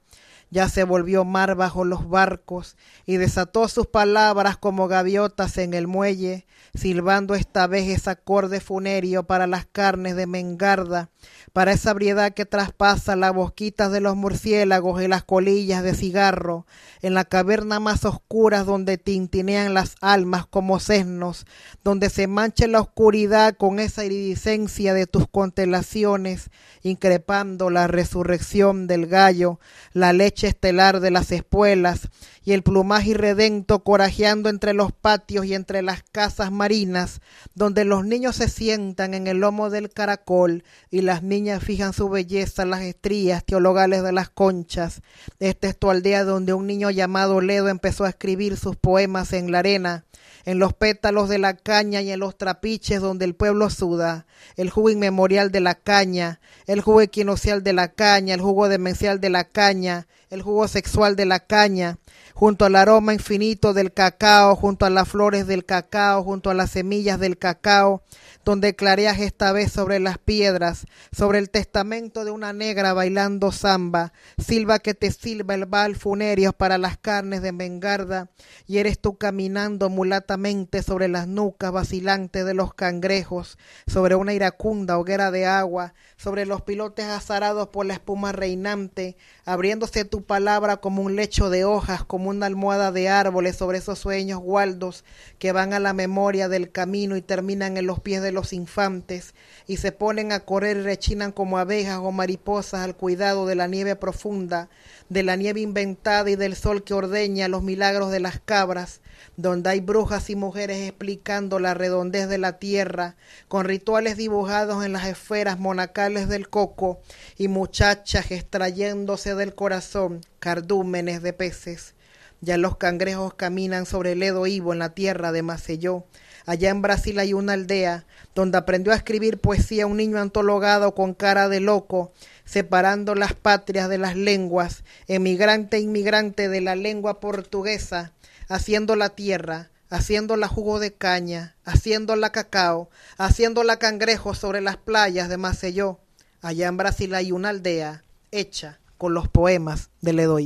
Ya se volvió mar bajo los barcos y desató sus palabras como gaviotas en el muelle, silbando esta vez ese acorde funerio para las carnes de Mengarda, para esa briedad que traspasa las bosquitas de los murciélagos y las colillas de cigarro, en la caverna más oscura donde tintinean las almas como sesnos, donde se mancha la oscuridad con esa iridiscencia de tus constelaciones, increpando la resurrección del gallo, la leche estelar de las espuelas, y el plumaje irredento corajeando entre los patios y entre las casas marinas, donde los niños se sientan en el lomo del caracol y las niñas fijan su belleza las estrías teologales de las conchas. Esta es tu aldea donde un niño llamado Ledo empezó a escribir sus poemas en la arena, en los pétalos de la caña y en los trapiches donde el pueblo suda, el jugo inmemorial de la caña, el jugo equinocial de la caña, el jugo demencial de la caña, el jugo sexual de la caña, junto al aroma infinito del cacao, junto a las flores del cacao, junto a las semillas del cacao, donde clareas esta vez sobre las piedras, sobre el testamento de una negra bailando samba, silba que te silba el bal funerio para las carnes de Mengarda, y eres tú caminando mulatamente sobre las nucas vacilantes de los cangrejos, sobre una iracunda hoguera de agua, sobre los pilotes azarados por la espuma reinante, abriéndose tu palabra como un lecho de hojas, como una almohada de árboles sobre esos sueños gualdos que van a la memoria del camino y terminan en los pies de los infantes y se ponen a correr y rechinan como abejas o mariposas al cuidado de la nieve profunda, de la nieve inventada y del sol que ordeña los milagros de las cabras, donde hay brujas y mujeres explicando la redondez de la tierra, con rituales dibujados en las esferas monacales del coco, y muchachas extrayéndose del corazón cardúmenes de peces. Ya los cangrejos caminan sobre el Edo Ivo en la tierra de Macelló. Allá en Brasil hay una aldea donde aprendió a escribir poesía un niño antologado con cara de loco, separando las patrias de las lenguas, emigrante e inmigrante de la lengua portuguesa, haciendo la tierra, haciendo la jugo de caña, haciendo la cacao, haciendo la cangrejo sobre las playas de Macelló. Allá en Brasil hay una aldea hecha con los poemas de Ledo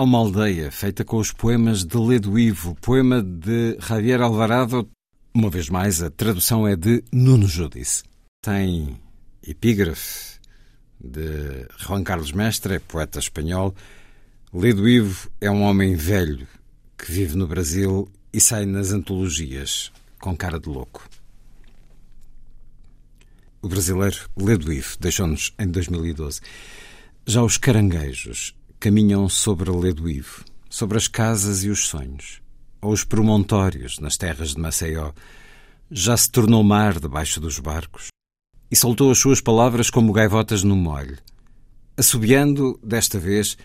Há uma aldeia feita com os poemas de Ledo Ivo, poema de Javier Alvarado. Uma vez mais, a tradução é de Nuno Judice. Tem epígrafe de Juan Carlos Mestre, poeta espanhol. Ledo Ivo é um homem velho que vive no Brasil e sai nas antologias com cara de louco. O brasileiro Ledo Ivo deixou-nos em 2012. Já os caranguejos caminham sobre Ledo Ivo, sobre as casas e os sonhos, ou os promontórios nas terras de Maceió. Já se tornou mar debaixo dos barcos e soltou as suas palavras como gaivotas no molho, assobiando, desta vez,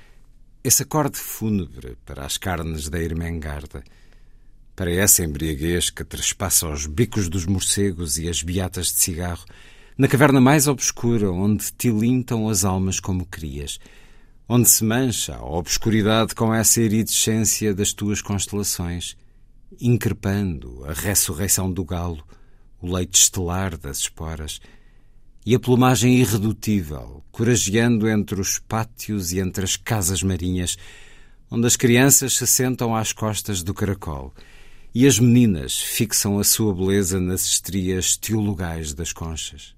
esse acorde fúnebre para as carnes da Irmengarda, para essa embriaguez que trespassa os bicos dos morcegos e as beatas de cigarro, na caverna mais obscura onde tilintam as almas como crias, onde se mancha a obscuridade com essa iridescência das tuas constelações increpando a ressurreição do galo, o leite estelar das esporas, e a plumagem irredutível, corajeando entre os pátios e entre as casas marinhas, onde as crianças se sentam às costas do caracol e as meninas fixam a sua beleza nas estrias teologais das conchas.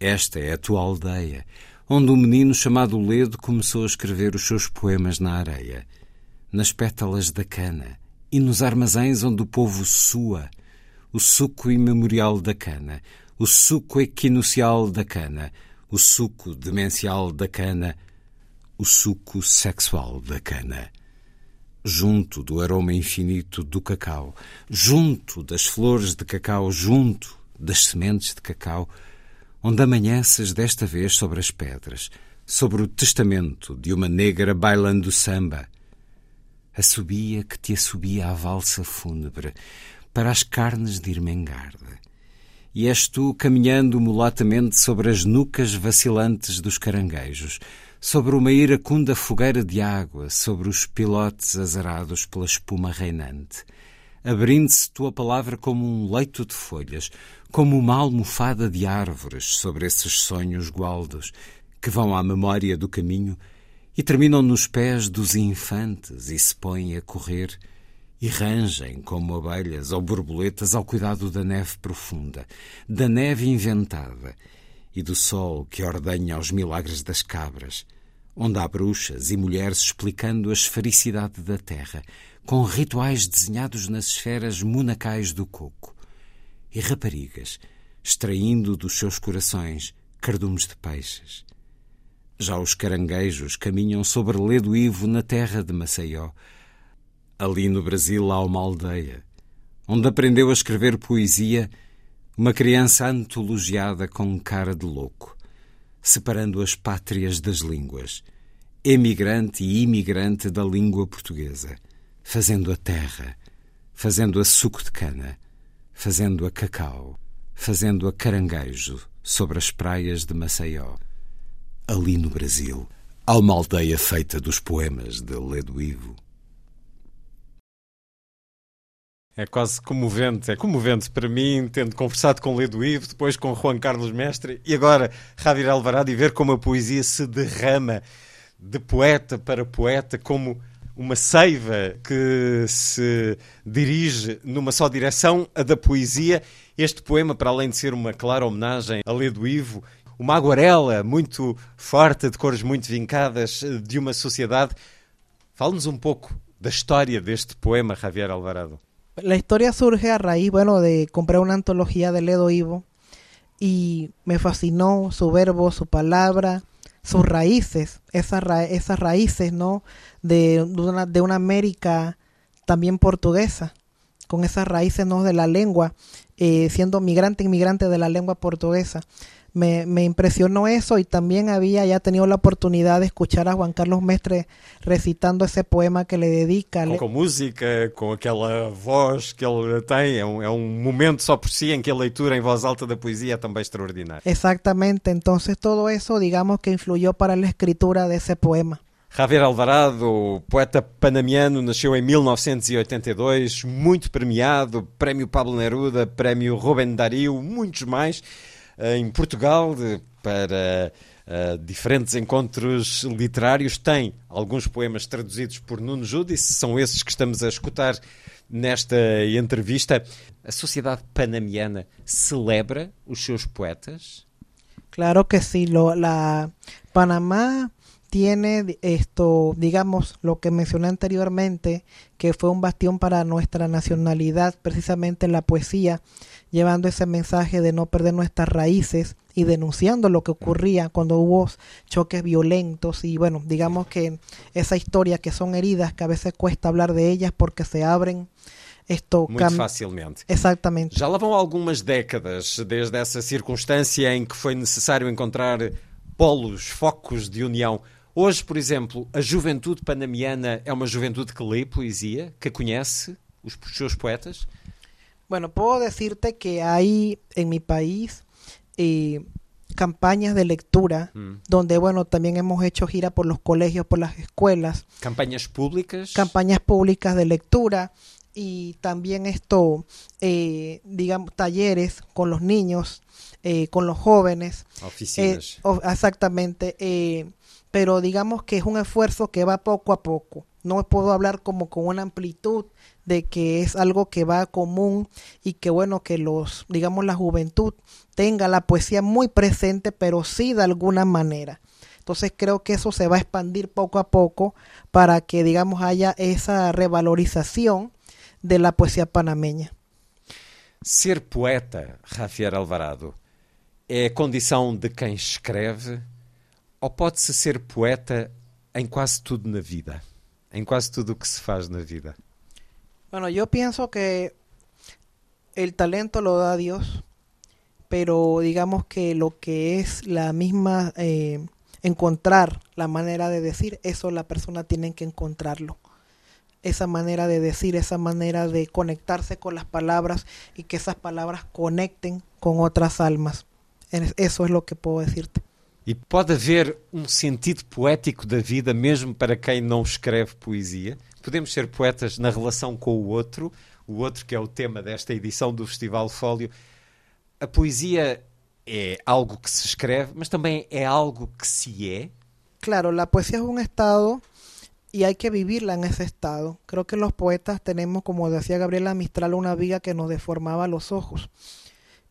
Esta é a tua aldeia, onde um menino chamado Ledo começou a escrever os seus poemas na areia, nas pétalas da cana e nos armazéns onde o povo sua, o suco imemorial da cana, o suco equinocial da cana, o suco demencial da cana, o suco sexual da cana. Junto do aroma infinito do cacau, junto das flores de cacau, junto das sementes de cacau, onde amanheces desta vez sobre as pedras, sobre o testamento de uma negra bailando samba. Assobia que te assobia a valsa fúnebre para as carnes de Irmengarda. E és tu caminhando mulatamente sobre as nucas vacilantes dos caranguejos, sobre uma iracunda fogueira de água, sobre os pilotes azarados pela espuma reinante. Abrindo-se tua palavra como um leito de folhas, como uma almofada de árvores sobre esses sonhos gualdos que vão à memória do caminho e terminam nos pés dos infantes e se põem a correr e rangem como abelhas ou borboletas ao cuidado da neve profunda, da neve inventada e do sol que ordenha os milagres das cabras, onde há bruxas e mulheres explicando a esfericidade da terra, com rituais desenhados nas esferas monacais do coco, e raparigas extraindo dos seus corações cardumes de peixes. Já os caranguejos caminham sobre ledo ivo na terra de Maceió. Ali no Brasil há uma aldeia, onde aprendeu a escrever poesia uma criança antologiada com cara de louco, separando as pátrias das línguas, emigrante e imigrante da língua portuguesa, fazendo a terra, fazendo a suco de cana, fazendo a cacau, fazendo a caranguejo sobre as praias de Maceió. Ali no Brasil, há uma aldeia feita dos poemas de Ledo Ivo. É quase comovente, é comovente para mim, tendo conversado com Ledo Ivo, depois com Juan Carlos Mestre e agora Javier Alvarado e ver como a poesia se derrama de poeta para poeta, como uma seiva que se dirige numa só direção, a da poesia. Este poema, para além de ser uma clara homenagem a Ledo Ivo, uma aguarela muito forte, de cores muito vincadas, de uma sociedade. Fale-nos um pouco da história deste poema, Javier Alvarado. La historia surge a raíz, bueno, de comprar una antología de Ledo Ivo y me fascinó su verbo, su palabra, sus raíces, esas, ra esas raíces, ¿no? De, una, de una América también portuguesa, con esas raíces, ¿no? De la lengua, eh, siendo migrante, inmigrante de la lengua portuguesa. Me, me, impresionó eso y también había ya tenido la oportunidad de escuchar a Juan Carlos Mestre recitando esse poema que ele dedica. Com, com música, com aquela voz que ele tem, é um, é um momento só por si em que a leitura em voz alta da poesia é também extraordinária. Exactamente, entonces todo eso digamos que influyó para la escritura de ese poema. Javier Alvarado, poeta panamiano, nasceu em 1982, muito premiado, Prémio Pablo Neruda, Prémio Rubem Dario, muitos mais em Portugal para uh, diferentes encontros literários. Tem alguns poemas traduzidos por Nuno Judice, são esses que estamos a escutar nesta entrevista. A sociedade panamiana celebra os seus poetas? Claro que sí. Lo, la Panamá tiene esto, digamos, lo que mencioné anteriormente, que fue un bastión para nuestra nacionalidad, precisamente la poesía, llevando ese mensaje de no perder nuestras raíces y denunciando lo que ocurría cuando hubo choques violentos y bueno, digamos que esa historia que son heridas que a veces cuesta hablar de ellas porque se abren esto muito facilmente. Exatamente. Já lá vão algumas décadas desde essa circunstância em que foi necessário encontrar polos, focos de união. Hoje, por exemplo, a juventude panamiana é uma juventude que lê poesia, que conhece os seus poetas? Bueno, puedo decirte que hay en mi país eh, campañas de lectura mm. donde, bueno, también hemos hecho gira por los colegios, por las escuelas. ¿Campañas públicas? Campañas públicas de lectura. y también esto, eh, digamos, talleres con los niños, eh, con los jóvenes. Oficinas. Eh, exactamente. Pero digamos que es un esfuerzo que va poco a poco. No puedo hablar como con una amplitud de que es algo que va común y que bueno que los, digamos, la juventud tenga la poesía muy presente, pero sí de alguna manera. Entonces creo que eso se va a expandir poco a poco para que, digamos, haya esa revalorización de la poesía panameña. Ser poeta, Javier Alvarado, é a condição de quem escreve ou pode-se ser poeta em quase tudo na vida? Em quase tudo o que se faz na vida? Bueno, yo pienso que el talento lo da Dios, pero digamos que lo que es la misma, eh, encontrar la manera de decir, eso la persona tiene que encontrarlo. Esa manera de decir, esa manera de conectarse con las palabras y que esas palabras conecten con otras almas. Es- Eso es lo que puedo decirte. E pode haver um sentido poético da vida mesmo para quem não escreve poesia? Podemos ser poetas na relação com o outro, o outro que é o tema desta edição do Festival Fólio. A poesia é algo que se escreve, mas também é algo que se é. Claro, la poesía es un estado y hay que vivirla en ese estado. Creo que los poetas tenemos, como decía Gabriela Mistral, una viga que nos deformaba los ojos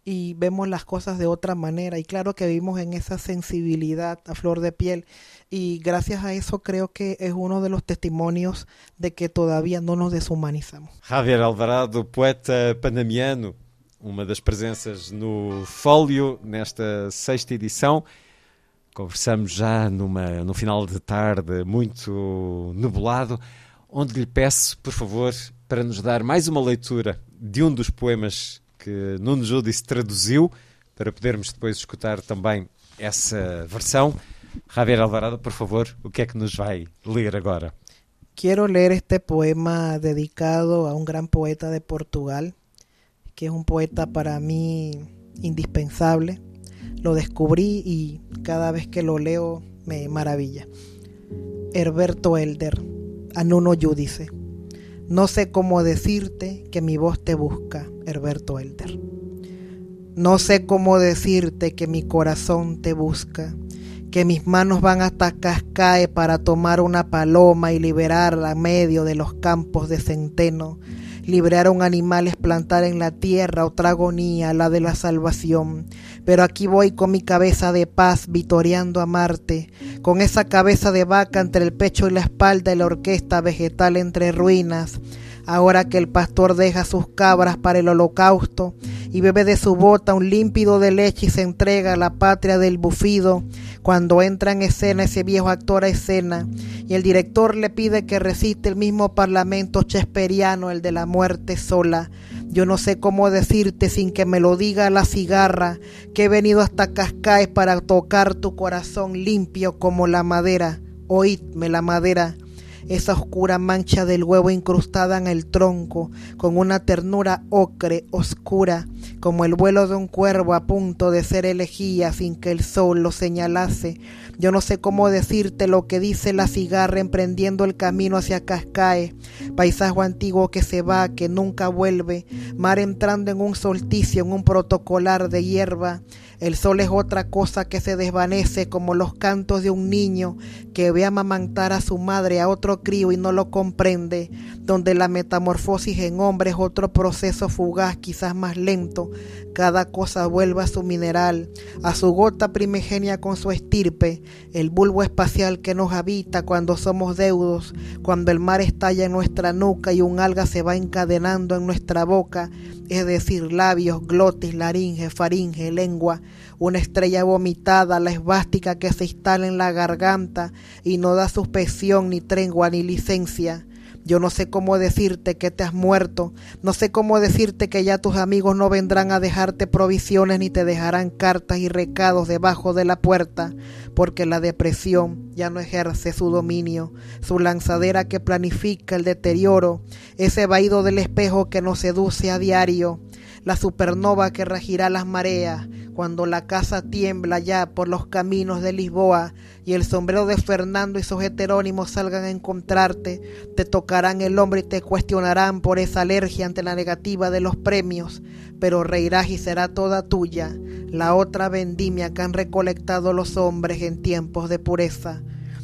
y vemos las cosas de otra manera. Y claro que vivimos en esa sensibilidad a flor de piel y gracias a eso creo que es uno de los testimonios de que todavía no nos deshumanizamos. Javier Alvarado, poeta panamiano, uma das presenças no Fólio nesta sexta edição. Conversamos já numa, no final de tarde muito nebulado, onde lhe peço, por favor, para nos dar mais uma leitura de um dos poemas que Nuno Judice traduziu, para podermos depois escutar também essa versão. Javier Alvarado, por favor, o que é que nos vai ler agora? Quiero leer este poema dedicado a un gran poeta de Portugal, que es un poeta para mí indispensable. Lo descubrí y cada vez que lo leo me maravilla. Herberto Elder, a Nuno Judice. No sé cómo decirte que mi voz te busca, Herberto Elder. No sé cómo decirte que mi corazón te busca, que mis manos van hasta Cascae para tomar una paloma y liberarla a medio de los campos de centeno, liberar a un animal es plantar en la tierra otra agonía, la de la salvación. Pero aquí voy con mi cabeza de paz vitoreando a Marte, con esa cabeza de vaca entre el pecho y la espalda y la orquesta vegetal entre ruinas. Ahora que el pastor deja sus cabras para el holocausto y bebe de su bota un límpido de leche y se entrega a la patria del bufido, cuando entra en escena ese viejo actor a escena y el director le pide que recite el mismo parlamento chesperiano, el de la muerte sola. Yo no sé cómo decirte sin que me lo diga la cigarra, que he venido hasta Cascaes para tocar tu corazón limpio como la madera. Oídme la madera esa oscura mancha del huevo incrustada en el tronco, con una ternura ocre, oscura, como el vuelo de un cuervo a punto de ser elegía sin que el sol lo señalase. Yo no sé cómo decirte lo que dice la cigarra emprendiendo el camino hacia Cascae, paisaje antiguo que se va, que nunca vuelve, mar entrando en un solsticio, en un protocolar de hierba. El sol es otra cosa que se desvanece como los cantos de un niño que ve amamantar a su madre a otro crío y no lo comprende, donde la metamorfosis en hombre es otro proceso fugaz, quizás más lento. Cada cosa vuelve a su mineral, a su gota primigenia con su estirpe, el bulbo espacial que nos habita cuando somos deudos, cuando el mar estalla en nuestra nuca y un alga se va encadenando en nuestra boca, es decir, labios, glotis, laringe, faringe, lengua, una estrella vomitada, la esvástica que se instala en la garganta y no da suspensión, ni tregua, ni licencia. Yo no sé cómo decirte que te has muerto, no sé cómo decirte que ya tus amigos no vendrán a dejarte provisiones ni te dejarán cartas y recados debajo de la puerta, porque la depresión ya no ejerce su dominio, su lanzadera que planifica el deterioro, ese vaído del espejo que nos seduce a diario, la supernova que regirá las mareas cuando la casa tiembla ya por los caminos de Lisboa y el sombrero de Fernando y sus heterónimos salgan a encontrarte, te tocarán el hombro y te cuestionarán por esa alergia ante la negativa de los premios, pero reirás y será toda tuya la otra vendimia que han recolectado los hombres en tiempos de pureza.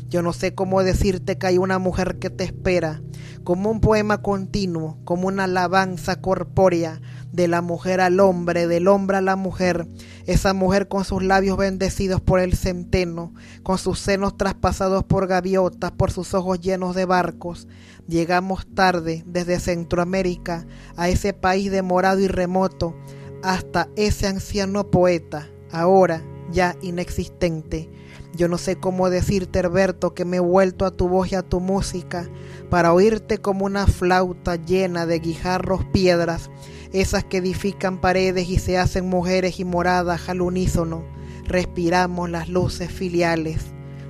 Yo no sé cómo decirte que hay una mujer que te espera, como un poema continuo, como una alabanza corpórea, de la mujer al hombre, del hombre a la mujer, esa mujer con sus labios bendecidos por el centeno, con sus senos traspasados por gaviotas, por sus ojos llenos de barcos. Llegamos tarde desde Centroamérica a ese país demorado y remoto, hasta ese anciano poeta, ahora ya inexistente. Yo no sé cómo decirte, Herberto, que me he vuelto a tu voz y a tu música, para oírte como una flauta llena de guijarros piedras, esas que edifican paredes y se hacen mujeres y moradas al unísono. Respiramos las luces filiales.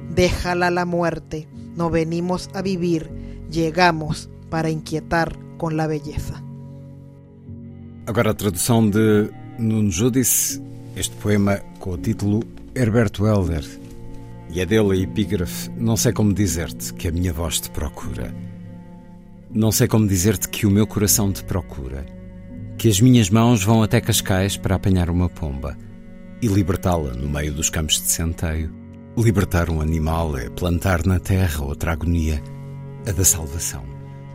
Déjala la muerte. No venimos a vivir, llegamos para inquietar con la belleza. Agora tradução de Nuno este poema com o título Herberto Helder. E é dele a epígrafe Não sei como dizer-te que a minha voz te procura. Não sei como dizer-te que o meu coração te procura. Que as minhas mãos vão até Cascais para apanhar uma pomba e libertá-la no meio dos campos de centeio. Libertar um animal é plantar na terra outra agonia, a da salvação.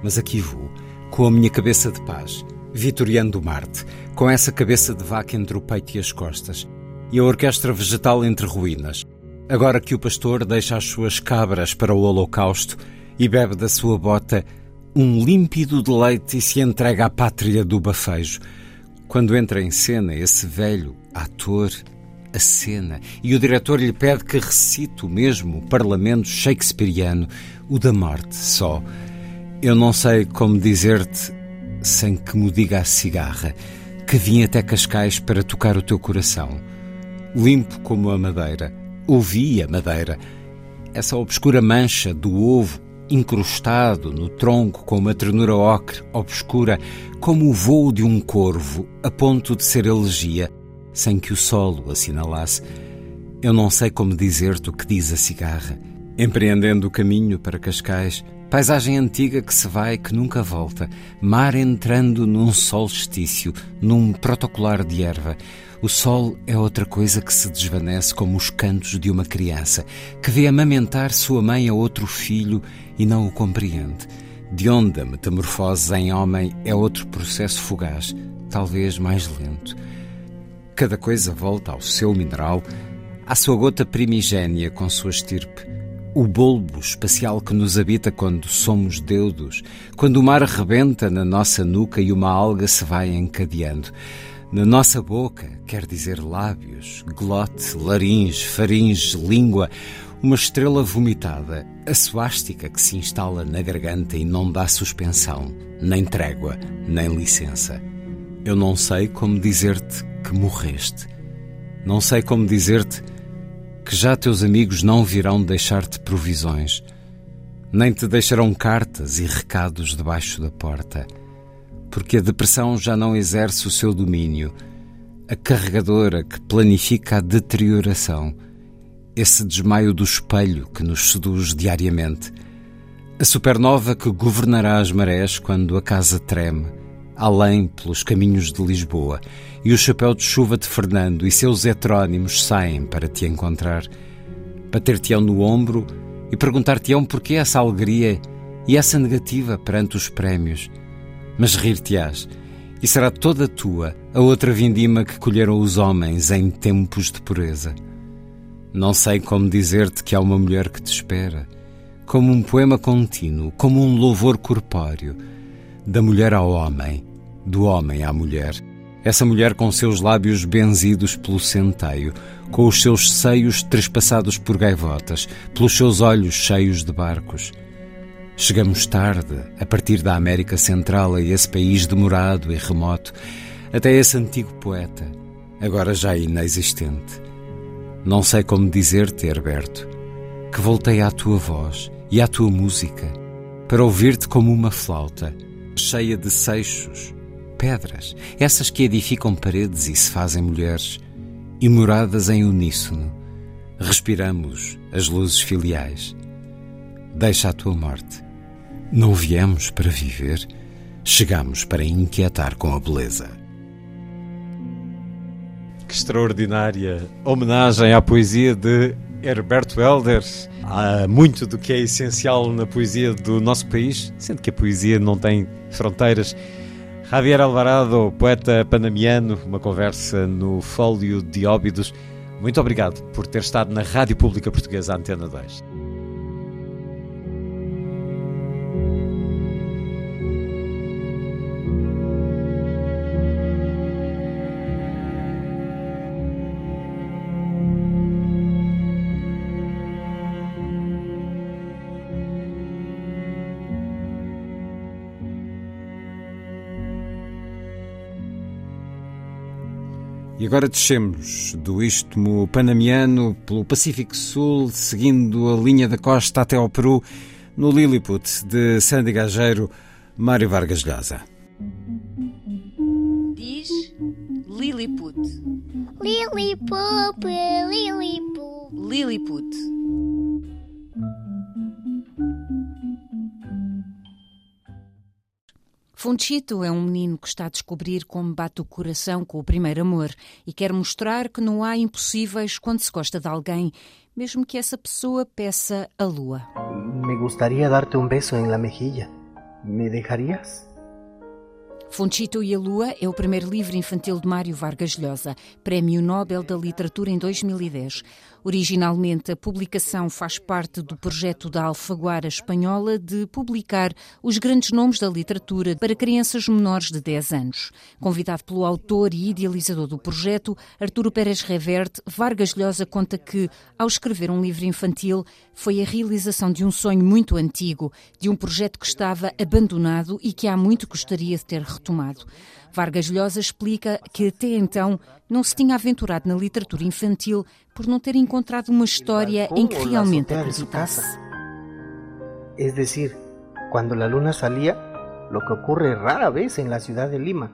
Mas aqui vou, com a minha cabeça de paz, vitoriando Marte, com essa cabeça de vaca entre o peito e as costas, e a orquestra vegetal entre ruínas. Agora que o pastor deixa as suas cabras para o holocausto e bebe da sua bota um límpido de leite e se entrega à pátria do bafejo, quando entra em cena esse velho ator, a cena, e o diretor lhe pede que recite o mesmo parlamento shakespeariano, o da morte só. Eu não sei como dizer-te sem que me diga a cigarra que vim até Cascais para tocar o teu coração. Limpo como a madeira, ouvi a madeira, essa obscura mancha do ovo incrustado no tronco com uma ternura ocre obscura, como o voo de um corvo, a ponto de ser elegia, sem que o solo assinalasse. Eu não sei como dizer-te o que diz a cigarra. Empreendendo o caminho para Cascais, paisagem antiga que se vai que nunca volta, mar entrando num solstício, num protocolar de erva. O sol é outra coisa que se desvanece como os cantos de uma criança, que vê amamentar sua mãe a outro filho e não o compreende. De onde a metamorfose em homem é outro processo fugaz, talvez mais lento. Cada coisa volta ao seu mineral, à sua gota primigénia com sua estirpe, o bulbo espacial que nos habita quando somos deudos, quando o mar rebenta na nossa nuca e uma alga se vai encadeando. Na nossa boca, quer dizer lábios, glote, laringe, faringe, língua, uma estrela vomitada, a suástica que se instala na garganta e não dá suspensão, nem trégua, nem licença. Eu não sei como dizer-te que morreste. Não sei como dizer-te que já teus amigos não virão deixar-te provisões, nem te deixarão cartas e recados debaixo da porta porque a depressão já não exerce o seu domínio, a carregadora que planifica a deterioração, esse desmaio do espelho que nos seduz diariamente, a supernova que governará as marés quando a casa treme, além pelos caminhos de Lisboa, e o chapéu de chuva de Fernando e seus heterónimos saem para te encontrar, bater-te-ão no ombro e perguntar-te-ão porquê essa alegria e essa negativa perante os prémios mas rir-te-ás, e será toda tua a outra vindima que colheram os homens em tempos de pureza. Não sei como dizer-te que há uma mulher que te espera, como um poema contínuo, como um louvor corpóreo, da mulher ao homem, do homem à mulher. Essa mulher com seus lábios benzidos pelo centeio, com os seus seios trespassados por gaivotas, pelos seus olhos cheios de barcos Chegamos tarde, a partir da América Central, a esse país demorado e remoto, até esse antigo poeta, agora já inexistente. Não sei como dizer-te, Herberto, que voltei à tua voz e à tua música, para ouvir-te como uma flauta, cheia de seixos, pedras, essas que edificam paredes e se fazem mulheres, e moradas em uníssono, respiramos as luzes filiais. Deixa a tua morte. Não viemos para viver, chegamos para inquietar com a beleza. Que extraordinária homenagem à poesia de Herberto Helder. Há muito do que é essencial na poesia do nosso país, sendo que a poesia não tem fronteiras. Javier Alvarado, poeta panamiano, uma conversa no Fólio de Óbidos. Muito obrigado por ter estado na Rádio Pública Portuguesa Antena 2. E agora descemos do istmo panamiano pelo Pacífico Sul, seguindo a linha da costa até ao Peru, no Lilliput de Sandy Gageiro, Mário Vargas Llosa. Diz Lilliput. Lilliput, Lilliput. Lilliput. Funchito é um menino que está a descobrir como bate o coração com o primeiro amor e quer mostrar que não há impossíveis quando se gosta de alguém, mesmo que essa pessoa peça a lua. Me gustaría darte beso en la mejilla. ¿Me dejarías? Funchito e a Lua é o primeiro livro infantil de Mário Vargas Llosa, Prémio Nobel da Literatura em 2010. Originalmente, a publicação faz parte do projeto da Alfaguara Espanhola de publicar os grandes nomes da literatura para crianças menores de 10 anos. Convidado pelo autor e idealizador do projeto, Arturo Pérez Reverte, Vargas Llosa conta que, ao escrever um livro infantil, foi a realização de um sonho muito antigo, de um projeto que estava abandonado e que há muito gostaria de ter retomado. Vargas Llosa explica que até então não se tinha aventurado na literatura infantil por não ter encontrado uma história em que realmente acreditasse. Es decir, cuando la luna salía, lo que ocurre rara vez en la ciudad de Lima,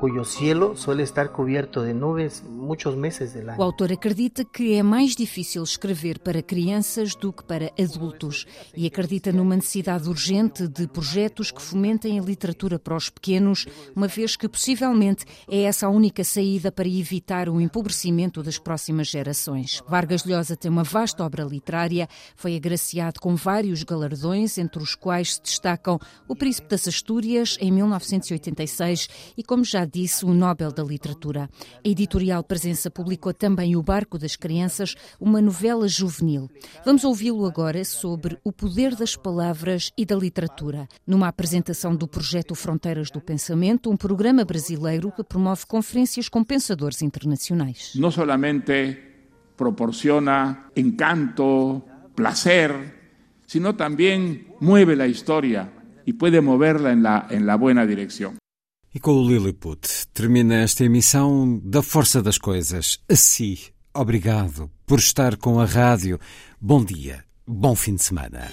cuyo cielo suele estar cubierto de nubes muchos meses del O año. autor acredita que é mais difícil escrever para crianças do que para adultos e acredita numa necessidade urgente de projetos que fomentem a literatura para os pequenos, uma vez que possivelmente é essa a única saída para evitar o empobrecimento das próximas gerações. Vargas Llosa tem uma vasta obra literária, foi agraciado com vários galardões, entre os quais se destacam o Príncipe das Astúrias em 1986 e, como já disse, o Nobel da Literatura. A editorial Presença publicou também O Barco das Crianças, uma novela juvenil. Vamos ouvi-lo agora sobre o poder das palavras e da literatura, numa apresentação do projeto Fronteiras do Pensamento, um programa brasileiro que promove conferências com pensadores internacionais. no solamente proporciona encanto, placer, sino también mueve la historia y puede moverla en la, en la buena dirección. E com o Lilliput termina esta emissão da Força das Coisas. Assim, obrigado por estar com a rádio. Bom dia, bom fim de semana.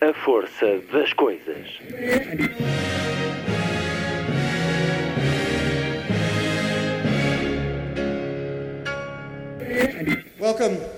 A força das coisas. Welcome